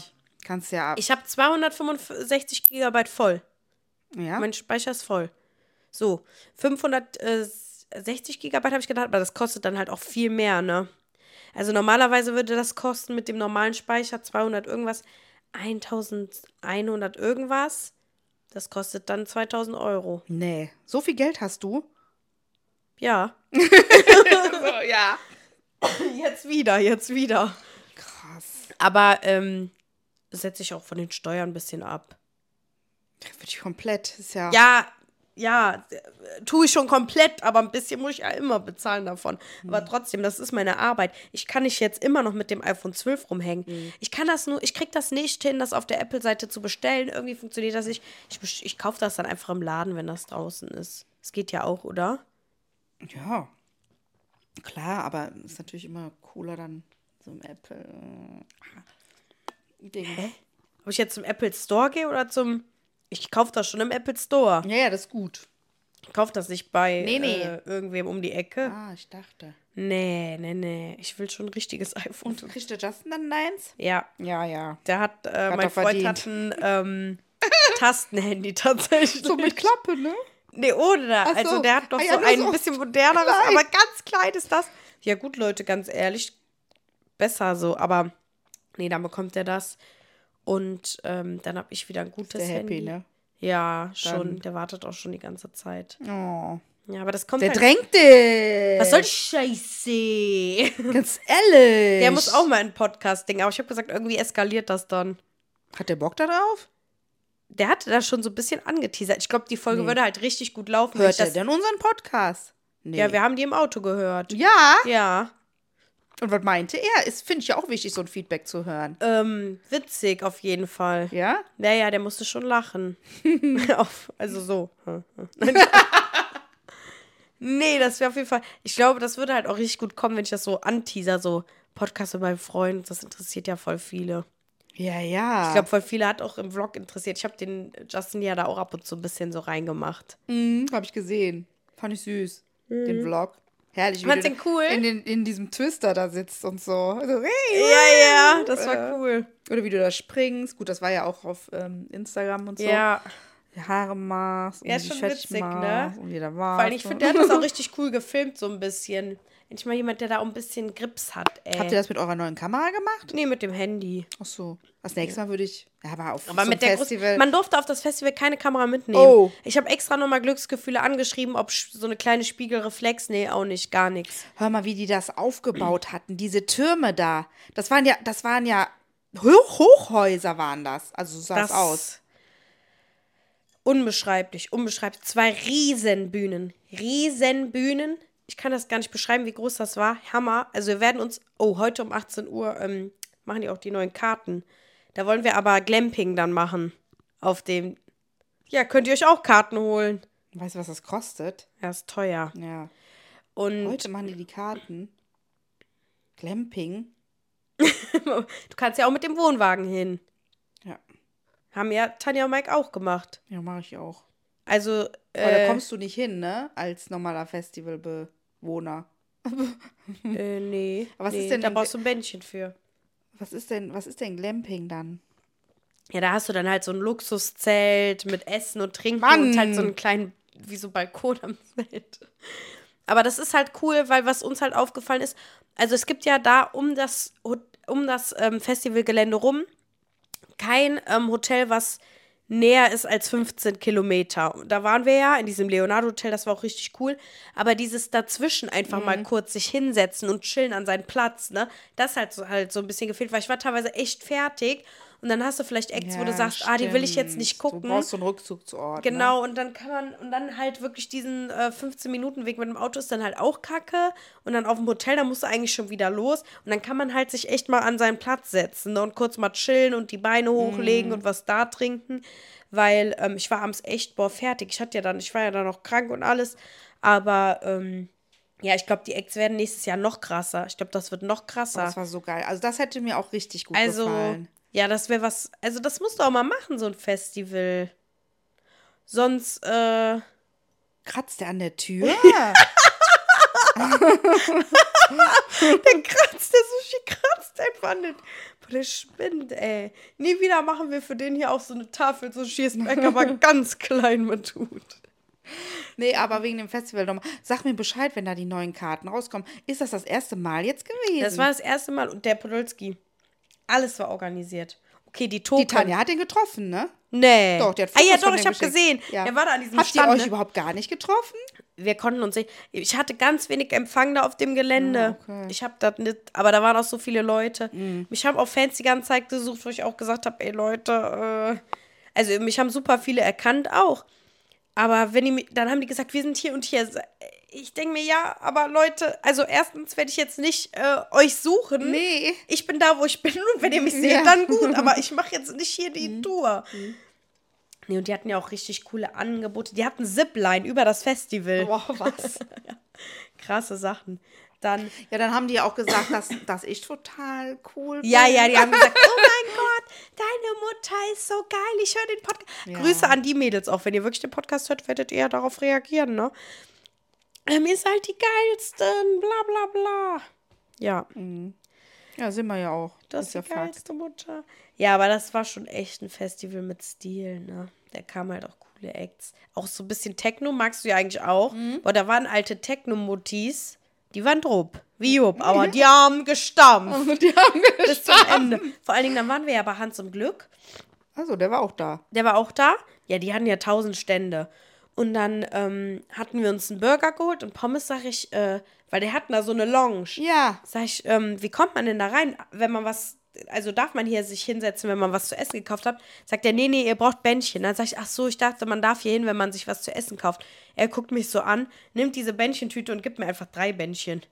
Kannst ja ab. Ich habe 265 Gigabyte voll. ja? Mein Speicher ist voll. So, 560 Gigabyte habe ich gedacht, aber das kostet dann halt auch viel mehr, ne? Also normalerweise würde das kosten mit dem normalen Speicher 200 irgendwas, 1100 irgendwas. Das kostet dann 2000 Euro. nee. So viel Geld hast du? Ja. So, ja. *laughs* Jetzt wieder, jetzt wieder. Krass. Aber ähm, setze ich auch von den Steuern ein bisschen ab. Für dich komplett. Ist ja. Ja, ja, äh, tue ich schon komplett, aber ein bisschen muss ich ja immer bezahlen davon. Aber trotzdem, das ist meine Arbeit. Ich kann nicht jetzt immer noch mit dem iPhone 12 rumhängen. Ich kann das nur, ich krieg das nicht hin, das auf der Apple-Seite zu bestellen. Irgendwie funktioniert das nicht. Ich, best- ich kaufe das dann einfach im Laden, wenn das draußen ist. Das geht ja auch, oder? Ja. Klar, aber ist natürlich immer cooler dann so im Apple. Ding. Ob ich jetzt zum Apple Store gehe oder zum. Ich kaufe das schon im Apple Store. Ja, ja, das ist gut. Ich kaufe das nicht bei Nee, nee. Äh, irgendwem um die Ecke. Ah, ich dachte. Nee, nee, nee. Ich will schon ein richtiges *laughs* iPhone. Und kriegt der Justin dann deins? Ja, Ja, ja. der hat, äh, Hat mein Freund hat ein ähm, *laughs* Tastenhandy tatsächlich. So mit Klappe, ne? Nee, ohne. So. Also der hat doch Ah ja, so ein so bisschen moderneres, klein. aber ganz klein ist das. Ja gut, Leute, ganz ehrlich, besser so. Aber nee, dann bekommt er das. Und ähm, dann habe ich wieder ein gutes Der Handy. happy, ne? Ja, schon. Dann- Der wartet auch schon die ganze Zeit. Oh. Ja, aber das kommt Der halt. drängt dich. Was soll die Scheiße? *laughs* Ganz ehrlich. Der muss auch mal in Podcast-Ding. Aber ich habe gesagt, irgendwie eskaliert das dann. Hat der Bock darauf? Der hatte das schon so ein bisschen angeteasert. Ich glaube, die Folge würde halt richtig gut laufen. Hört er denn unseren Podcast? Nee. Ja, wir haben die im Auto gehört. Ja? Ja. Und was meinte er? Ist, finde ich ja auch wichtig, so ein Feedback zu hören. Ähm, witzig auf jeden Fall. Ja? Naja, der musste schon lachen. *laughs* also so. *laughs* nee, das wäre auf jeden Fall. Ich glaube, das würde halt auch richtig gut kommen, wenn ich das so anteaser, so Podcast mit meinem Freund. Das interessiert ja voll viele. Ja, ja. Ich glaube, voll viele hat auch im Vlog interessiert. Ich habe den Justin ja da auch ab und zu ein bisschen so reingemacht. Mhm, habe ich gesehen. Fand ich süß. Den Vlog. Herrlich. wie Fandst du cool? In, den, in diesem Twister da sitzt und so. Also, hey, Ja, ja, das war cool. Oder wie du da springst. Gut, das war ja auch auf ähm, Instagram und so. Ja, Die Haare machst und Ja, die ist schon witzig, ne? Und wieder war. vor allem, ich finde, der hat das auch richtig cool gefilmt, so ein bisschen. Endlich mal jemand, der da auch ein bisschen Grips hat, ey. Habt ihr das mit eurer neuen Kamera gemacht? Nee, mit dem Handy. Ach so. Das nächste Mal würde ich. Ja, aber auf Aber so mit der Festival. Festival. Man durfte auf das Festival keine Kamera mitnehmen. Oh. Ich habe extra nochmal Glücksgefühle angeschrieben, ob so eine kleine Spiegelreflex. Nee, auch nicht, gar nichts. Hör mal, wie die das aufgebaut hatten. Diese Türme da. Das waren ja, das waren ja Hoch Hochhäuser waren das. Also so sah es aus. Unbeschreiblich, unbeschreiblich. Zwei Riesenbühnen. Riesenbühnen. Ich kann das gar nicht beschreiben, wie groß das war. Hammer. Also wir werden uns, oh, heute um 18 Uhr ähm, machen die auch die neuen Karten. Da wollen wir aber Glamping dann machen. Auf dem, ja, könnt ihr euch auch Karten holen. Weißt du, was das kostet? Ja, ist teuer. Ja. Und Heute machen die die Karten. Glamping. *laughs* du kannst ja auch mit dem Wohnwagen hin. Ja. Haben ja Tanja und Mike auch gemacht. Ja, mache ich auch. Also, Aber da äh, kommst du nicht hin, ne? Als normaler Festivalbewohner. *laughs* äh, nee. Aber *laughs* was nee, ist denn da brauchst du ein Bändchen für. Was ist denn, was ist denn Glamping dann? Ja, da hast du dann halt so ein Luxuszelt mit Essen und Trinken Mann. und halt so einen kleinen, wie so Balkon am Zelt. Aber das ist halt cool, weil was uns halt aufgefallen ist, also es gibt ja da um das, um das ähm, Festivalgelände rum kein ähm, Hotel, was näher ist als 15 Kilometer. Da waren wir ja in diesem Leonardo-Hotel, das war auch richtig cool. Aber dieses dazwischen einfach mal kurz sich hinsetzen und chillen an seinen Platz, ne, das hat so, halt so ein bisschen gefehlt, weil ich war teilweise echt fertig. Und dann hast du vielleicht Acts, wo du sagst, ah, die will ich jetzt nicht gucken. Du brauchst so einen Rückzugsort. Genau, und dann kann man, und dann halt wirklich diesen äh, 15-Minuten-Weg mit dem Auto ist dann halt auch kacke. Und dann auf dem Hotel, da musst du eigentlich schon wieder los. Und dann kann man halt sich echt mal an seinen Platz setzen ne, und kurz mal chillen und die Beine hochlegen und was da trinken. Weil ähm, ich war abends echt, boah, fertig. Ich hatte ja dann, ich war ja dann noch krank und alles. Aber ähm, ja, ich glaube, die Acts werden nächstes Jahr noch krasser. Ich glaube, das wird noch Oh, krasser. das war so geil. Also das hätte mir auch richtig gut Also, gefallen. Ja, das wäre was. Also, das musst du auch mal machen, so ein Festival. Sonst, äh. Kratzt der an der Tür? *laughs* *laughs* Der kratzt, der Sushi kratzt einfach den Boah, Der spinnt, ey. Nie wieder machen wir für den hier auch so eine Tafel, so Schießbeck, aber ganz klein mit tut. Nee, aber wegen dem Festival nochmal. Sag mir Bescheid, wenn da die neuen Karten rauskommen. Ist das das erste Mal jetzt gewesen? Das war das erste Mal und der Podolski. Alles war organisiert. Okay, die die Token. Tanja hat den getroffen, ne? Nee. Doch, der hat Ah ja, Fotos doch, ich habe gesehen. Ja. Der war da an diesem Habt Stand. ihr euch ne? überhaupt gar nicht getroffen? Wir konnten uns nicht. Ich hatte ganz wenig Empfang da auf dem Gelände. Ah, okay. Ich habe das nicht, aber da waren auch so viele Leute. Mhm. Mich haben auch Fans die ganze Zeit gesucht, wo ich auch gesagt habe, ey Leute, äh, also mich haben super viele erkannt auch. Aber wenn die, dann haben die gesagt, wir sind hier und hier. Ich denke mir, ja, aber Leute, also erstens werde ich jetzt nicht äh, euch suchen. Nee. Ich bin da, wo ich bin und wenn ihr mich seht, Ja. Mhm. dann gut. Aber ich mache jetzt nicht hier die *laughs* Tour. Nee, und die hatten ja auch richtig coole Angebote. Die hatten Zipline über das Festival. Boah, was? *laughs* Krasse Sachen. Dann, Ja, dann haben die auch gesagt, dass, dass ich total cool bin. ja, ja, die haben gesagt, *laughs* oh mein Gott, deine Mutter ist so geil, ich höre den Podcast. Ja. Grüße an die Mädels auch. Wenn ihr wirklich den Podcast hört, werdet ihr ja darauf reagieren, ne? Ähm, ihr seid die geilsten, bla bla bla. Ja, Ja, sind wir ja auch. das ist ist die ja Fakt. geilste Mutter. Ja, aber das war schon echt ein Festival mit Stil, ne? Da kamen halt auch coole Acts. Auch so ein bisschen Techno magst du ja eigentlich auch. Mhm. Boah, da waren alte Techno-Mutis. Die waren drupp. Wie Jupp, aber die haben gestampft. *laughs* Die haben bis zum Ende. Vor allen Dingen, dann waren wir ja bei Hans im Glück. Also, der war auch da. Der war auch da. Ja, die hatten ja tausend Stände. Und dann ähm, hatten wir uns einen Burger geholt und Pommes, sag ich, äh, weil der hatten da so eine Lounge. Ja. Sag ich, ähm, wie kommt man denn da rein, wenn man was, also darf man hier sich hinsetzen, wenn man was zu essen gekauft hat? Sagt er, nee, nee, ihr braucht Bändchen. Dann sag ich, ach so, ich dachte, man darf hier hin, wenn man sich was zu essen kauft. Er guckt mich so an, nimmt diese Bändchentüte und gibt mir einfach drei Bändchen.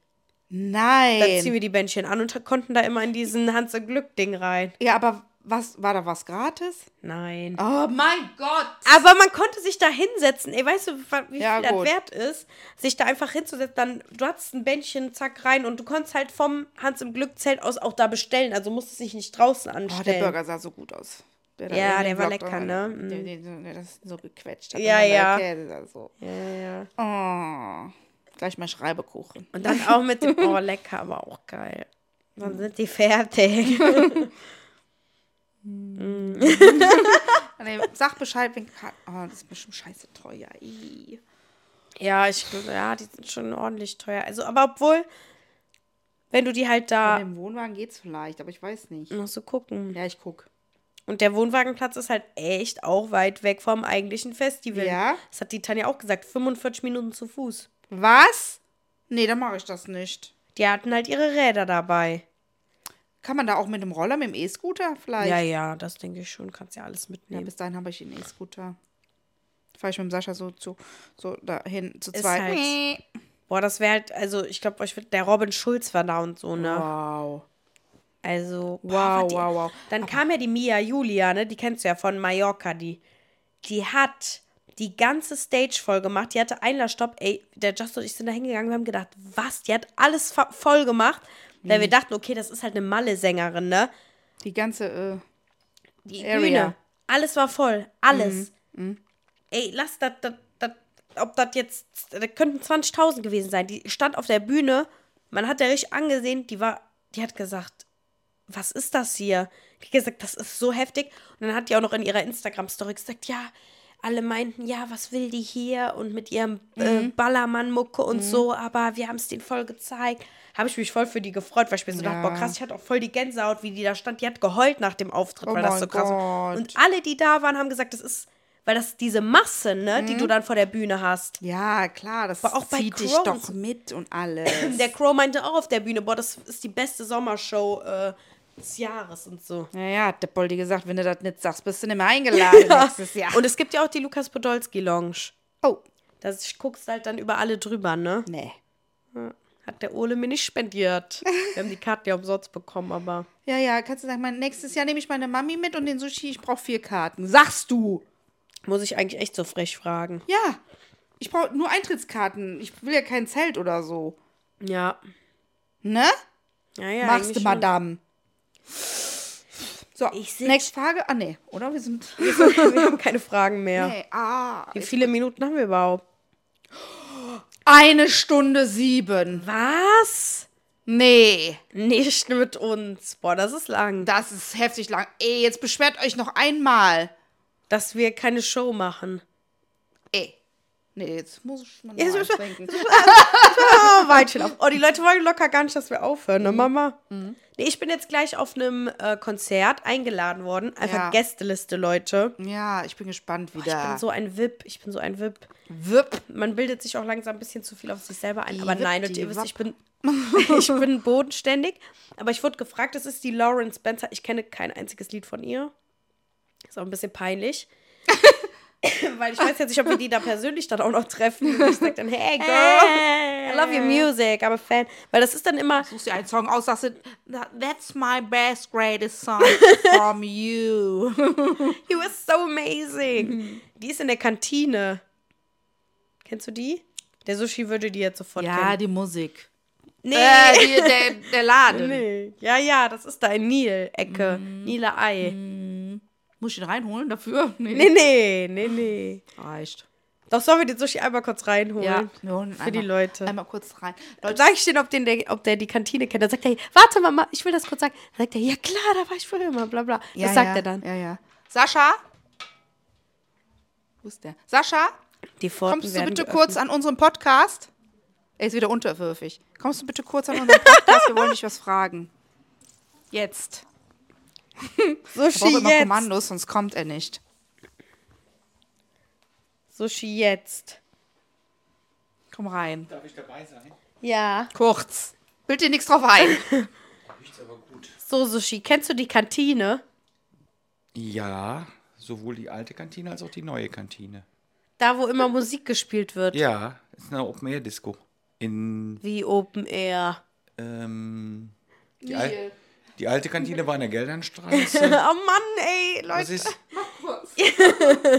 Dann ziehen Nein. wir die Bändchen an und konnten da immer in diesen Hans im Glück Ding rein. Ja, aber was, war da was gratis? Nein. Oh mein Gott. Aber man konnte sich da hinsetzen. Ey, weißt du, wie Ja, viel das gut. wert ist, sich da einfach hinzusetzen? Dann, du hattest ein Bändchen, zack, rein und du konntest halt vom Hans im Glück Zelt aus auch da bestellen. Also musstest dich nicht draußen Oh, anstellen. der Burger sah so gut aus. Der Ja, der war lecker, ne? Mhm. Der, der, der das so gequetscht hat. Ja, ja. Käse so. Ja, ja. Oh. Gleich mal Schreibekuchen. Und dann auch mit dem, oh, *laughs* lecker, aber auch geil. Dann sind die fertig. *laughs* *laughs* Nee, sag Bescheid, wenn. Ka- Oh, das ist bestimmt scheiße teuer. Ih. ja, ich, ja, die sind schon ordentlich teuer. Also, aber obwohl, wenn du die halt Mit da, dem Wohnwagen geht's vielleicht, aber ich weiß nicht. musst du gucken. Ja, ich guck. Und der Wohnwagenplatz ist halt echt auch weit weg vom eigentlichen Festival. Ja? Das hat die Tanja auch gesagt. 45 Minuten zu Fuß. Was? Nee, dann mache ich das nicht. Die hatten halt ihre Räder dabei. Kann man da auch mit dem Roller, mit dem E-Scooter vielleicht? Ja, ja, das denke ich schon. Kannst ja alles Ja, mitnehmen. bis dahin habe ich einen E-Scooter. Fahre ich mit dem Sascha so zu so dahin zu Ist zweit. halt- Boah, das wäre halt, also ich glaube, der Robin Schulz war da und so, ne? Wow. Also, Wow, die, wow, wow. Dann kam ja die Mia Julia, ne? Die kennst du ja von Mallorca, die. Die hat die ganze Stage voll gemacht. Die hatte Einlassstopp. Ey, der Just und ich sind da hingegangen. Wir haben gedacht, was? Die hat alles voll gemacht. Weil wir dachten, okay, das ist halt eine Malle-Sängerin, ne? Die ganze, äh, Die Area. Bühne. Alles war voll. Alles. Ey, lass das, das, das, ob das jetzt, da könnten 20.000 gewesen sein. Die stand auf der Bühne. Man hat ja richtig angesehen, die war, die hat gesagt, was ist das hier? Die hat gesagt, das ist so heftig. Und dann hat die auch noch in ihrer Instagram-Story gesagt, ja, alle meinten, ja, was will die hier? Und mit ihrem äh, Ballermann-Mucke und so, aber wir haben es denen voll gezeigt. Habe ich mich voll für die gefreut, weil ich mir so dachte, boah, krass, ich hatte auch voll die Gänsehaut, wie die da stand. Die hat geheult nach dem Auftritt, Oh weil das so krass war. Und alle, die da waren, haben gesagt, das ist, weil das diese Masse, ne, die du dann vor der Bühne hast. ja, klar, das Aber auch bei zieht dich Crow- doch mit und *clears throat* alles. Der Crow meinte auch auf der Bühne, boah, das ist die beste Sommershow äh, des Jahres und so. ja, ja, hat der Poldi gesagt, wenn du das nicht sagst, bist du nicht mehr eingeladen *laughs* nächstes Jahr. Und es gibt ja auch die Lukas Podolski Lounge. oh, Da guckst halt dann über alle drüber, ne? nee. Hat der Ole mir nicht spendiert. Wir haben die Karten ja umsonst bekommen, aber. Ja, ja, kannst du sagen, mein, nächstes Jahr nehme ich meine Mami mit und den Sushi, ich brauche vier Karten. Sagst du? Muss ich eigentlich echt so frech fragen. Ja. Ich brauche nur Eintrittskarten. Ich will ja kein Zelt oder so. Ja. Ne? Ja, ja. Machst du, Madame. So, Ich nächste Frage. Ah, nee, oder? Wir sind. schon. Wir haben keine Fragen mehr. Nee, ah. Wie viele Minuten haben wir überhaupt? Eine Stunde sieben. Was? Nee, Nicht mit uns. Boah, das ist lang. das ist heftig lang. Ey, jetzt beschwert euch noch einmal. Dass wir keine Show machen. Nee, jetzt muss ich mal Jetzt. Oh, *laughs* Weilchen auf. Oh, die Leute wollen locker gar nicht, dass wir aufhören, Mhm. ne, Mama? Nee, ich bin jetzt gleich auf einem äh, Konzert eingeladen worden. Einfach Ja. Gästeliste, Leute. Ja, ich bin gespannt Ich wieder. bin so ein VIP. Ich bin so ein VIP. Wipp. Man bildet sich auch langsam ein bisschen zu viel auf sich selber ein. Die Aber VIP, nein, und ihr wisst, ich bin, *laughs* ich bin bodenständig. Aber ich wurde gefragt, das ist die Lauren Spencer. Ich kenne kein einziges Lied von ihr. Ist auch ein bisschen peinlich. *laughs* *coughs* Weil ich weiß jetzt nicht, ob wir die da persönlich dann auch noch treffen. Und ich sage dann, hey girl, I love your music, I'm a fan. Weil das ist dann immer, Suchst dir einen Song aus, sagst du, that's my best, greatest song *laughs* from you. *laughs* you were so amazing. Die ist in der Kantine. Kennst du die? Der Sushi würde die jetzt sofort ja, kennen. die Musik. Nee. Äh, die, der, der Laden. *laughs* Nee. Ja, ja, das ist da in Nil-Ecke. Mhm. Nile Ei. Muss ich ihn reinholen dafür? *laughs* Nee, Nee, nee, nee, nee. reicht. Doch sollen wir den Sushi einmal kurz reinholen? Ja, Für einmal, die Leute. Einmal kurz rein. Dann Leute, sag ich denen, ob, den, der, ob der die Kantine kennt. Dann sagt er, warte Mama, ich will das kurz sagen. Dann sagt er, ja klar, da war ich früher immer, bla bla. ja, das sagt ja, er dann. Ja, ja. Sascha? Wo ist der? Sascha, Die Pforten kommst du bitte geöffnet. kurz an unseren Podcast? Er ist wieder unterwürfig. Kommst du bitte kurz an unseren Podcast? Wir wollen dich was fragen. Jetzt. *laughs* Ich Sushi brauche immer jetzt. Kommandos, sonst kommt er nicht. Sushi jetzt. Komm rein. Darf ich dabei sein? Ja. Kurz. Bild dir nichts drauf ein. *laughs* Riecht's aber gut. So, Sushi, kennst du die Kantine? Ja, sowohl die alte Kantine als auch die neue Kantine. Da, wo immer Musik gespielt wird. Ja, ist eine Open-Air-Disco. In, Wie Open Air. ähm, die, Al die alte Kantine war in der *laughs* Geldernstraße. Oh Mann, ey, Was Leute. ist?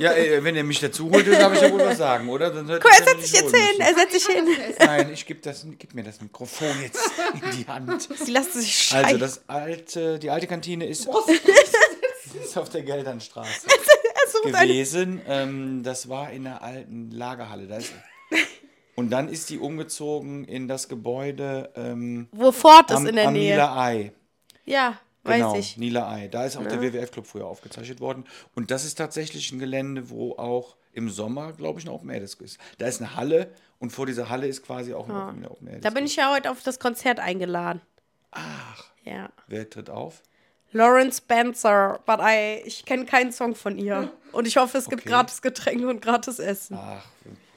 ja, ey, wenn ihr mich dazu holt, dann darf ich ja wohl was sagen, oder? Dann Guck, er setzt sich jetzt hin. Er setzt sich hin. Nein, ich gebe gib mir das Mikrofon jetzt in die Hand. Sie lassen sich scheißen. Also das alte, die alte Kantine ist, *laughs* ist auf der Geldernstraße er gewesen. Ähm, das war in der alten Lagerhalle. Da ist, und dann ist die umgezogen in das Gebäude ähm, Wo Fort ist am, in der am Nähe. Niederei. Ja, Genau, weiß ich. Niederei. Da ist auch der WWF-Club früher aufgezeichnet worden. Und das ist tatsächlich ein Gelände, wo auch im Sommer, glaube ich, eine Open Air Disco ist. Da ist eine Halle und vor dieser Halle ist quasi auch eine Open Air Open Air Da Disco. bin ich ja heute auf das Konzert eingeladen. Ach. Ja. Wer tritt auf? Lauren Spencer, but I, ich kenne keinen Song von ihr. *laughs* Und ich hoffe, es gibt Okay. gratis Getränke und gratis Essen. Ach,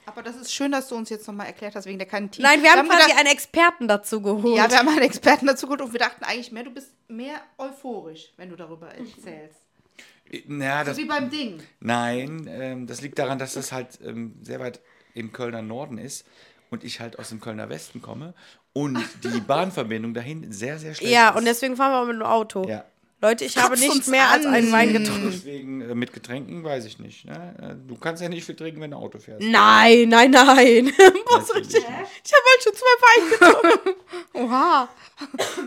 Aber das ist schön, dass du uns jetzt nochmal erklärt hast wegen der Kantine. Nein, wir haben quasi gedacht, einen Experten dazu geholt. Ja, wir haben einen Experten dazu geholt und wir dachten eigentlich mehr, du bist mehr euphorisch, wenn du darüber erzählst. na, das, Wie beim Ding. nein, ähm, das liegt daran, dass das halt ähm, sehr weit im Kölner Norden ist und ich halt aus dem Kölner Westen komme und die *laughs* Bahnverbindung dahin sehr, sehr schlecht ja, ist. und deswegen fahren wir auch mit dem Auto. Ja. Leute, ich habe Kotzt nicht mehr als an. einen Wein getrunken. Deswegen äh, mit Getränken weiß ich nicht. Ne? Äh, Du kannst ja nicht viel trinken, wenn du Auto fährst. Nein, nein, nein. *laughs* Was richtig? Ich habe halt schon zwei Wein getrunken. *laughs* Oha.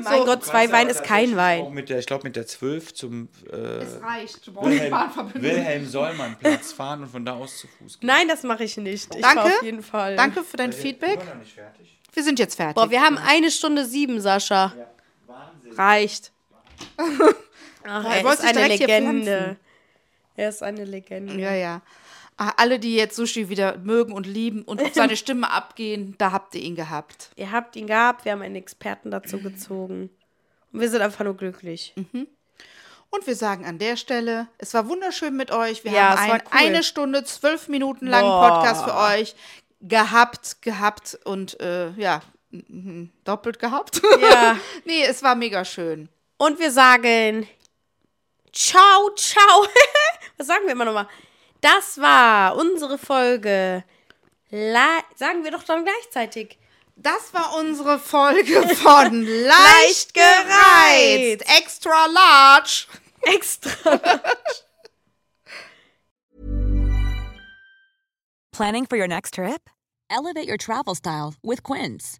mein Gott, zwei Wein ist kein Auch Wein. mit der, ich glaube, mit der 12 zum äh, Es reicht. Du die Wilhelm, Bahnverbindung. Wilhelm-Sollmann-Platz fahren und von da aus zu Fuß gehen. Nein, das mache ich nicht. Ich Danke. auf jeden Fall. Danke für dein Feedback. Ich bin noch nicht fertig. Wir sind jetzt fertig. Boah, wir haben eine Stunde sieben, Sascha. reicht. *laughs* Ach, Er ist eine Legende. Er ist eine Legende. Ja, ja. Ah, Alle, die jetzt Sushi wieder mögen und lieben und auf seine *laughs* Stimme abgehen, da habt ihr ihn gehabt. Ihr habt ihn gehabt, wir haben einen Experten dazu gezogen. Und wir sind einfach nur glücklich. Und wir sagen an der Stelle, es war wunderschön mit euch. Wir Ja, haben einen cool. eine Stunde, zwölf Minuten langen Boah. Podcast für euch gehabt, gehabt und äh, ja, mhm, doppelt gehabt. Ja. *laughs* nee, es war mega schön. Und wir sagen Ciao, ciao. *laughs* Was sagen wir immer nochmal? Das war unsere Folge. La sagen wir doch dann gleichzeitig. Das war unsere Folge von *laughs* Leicht gereizt. Extra large. Extra. *laughs* Planning for your next trip? Elevate your travel style with Quince.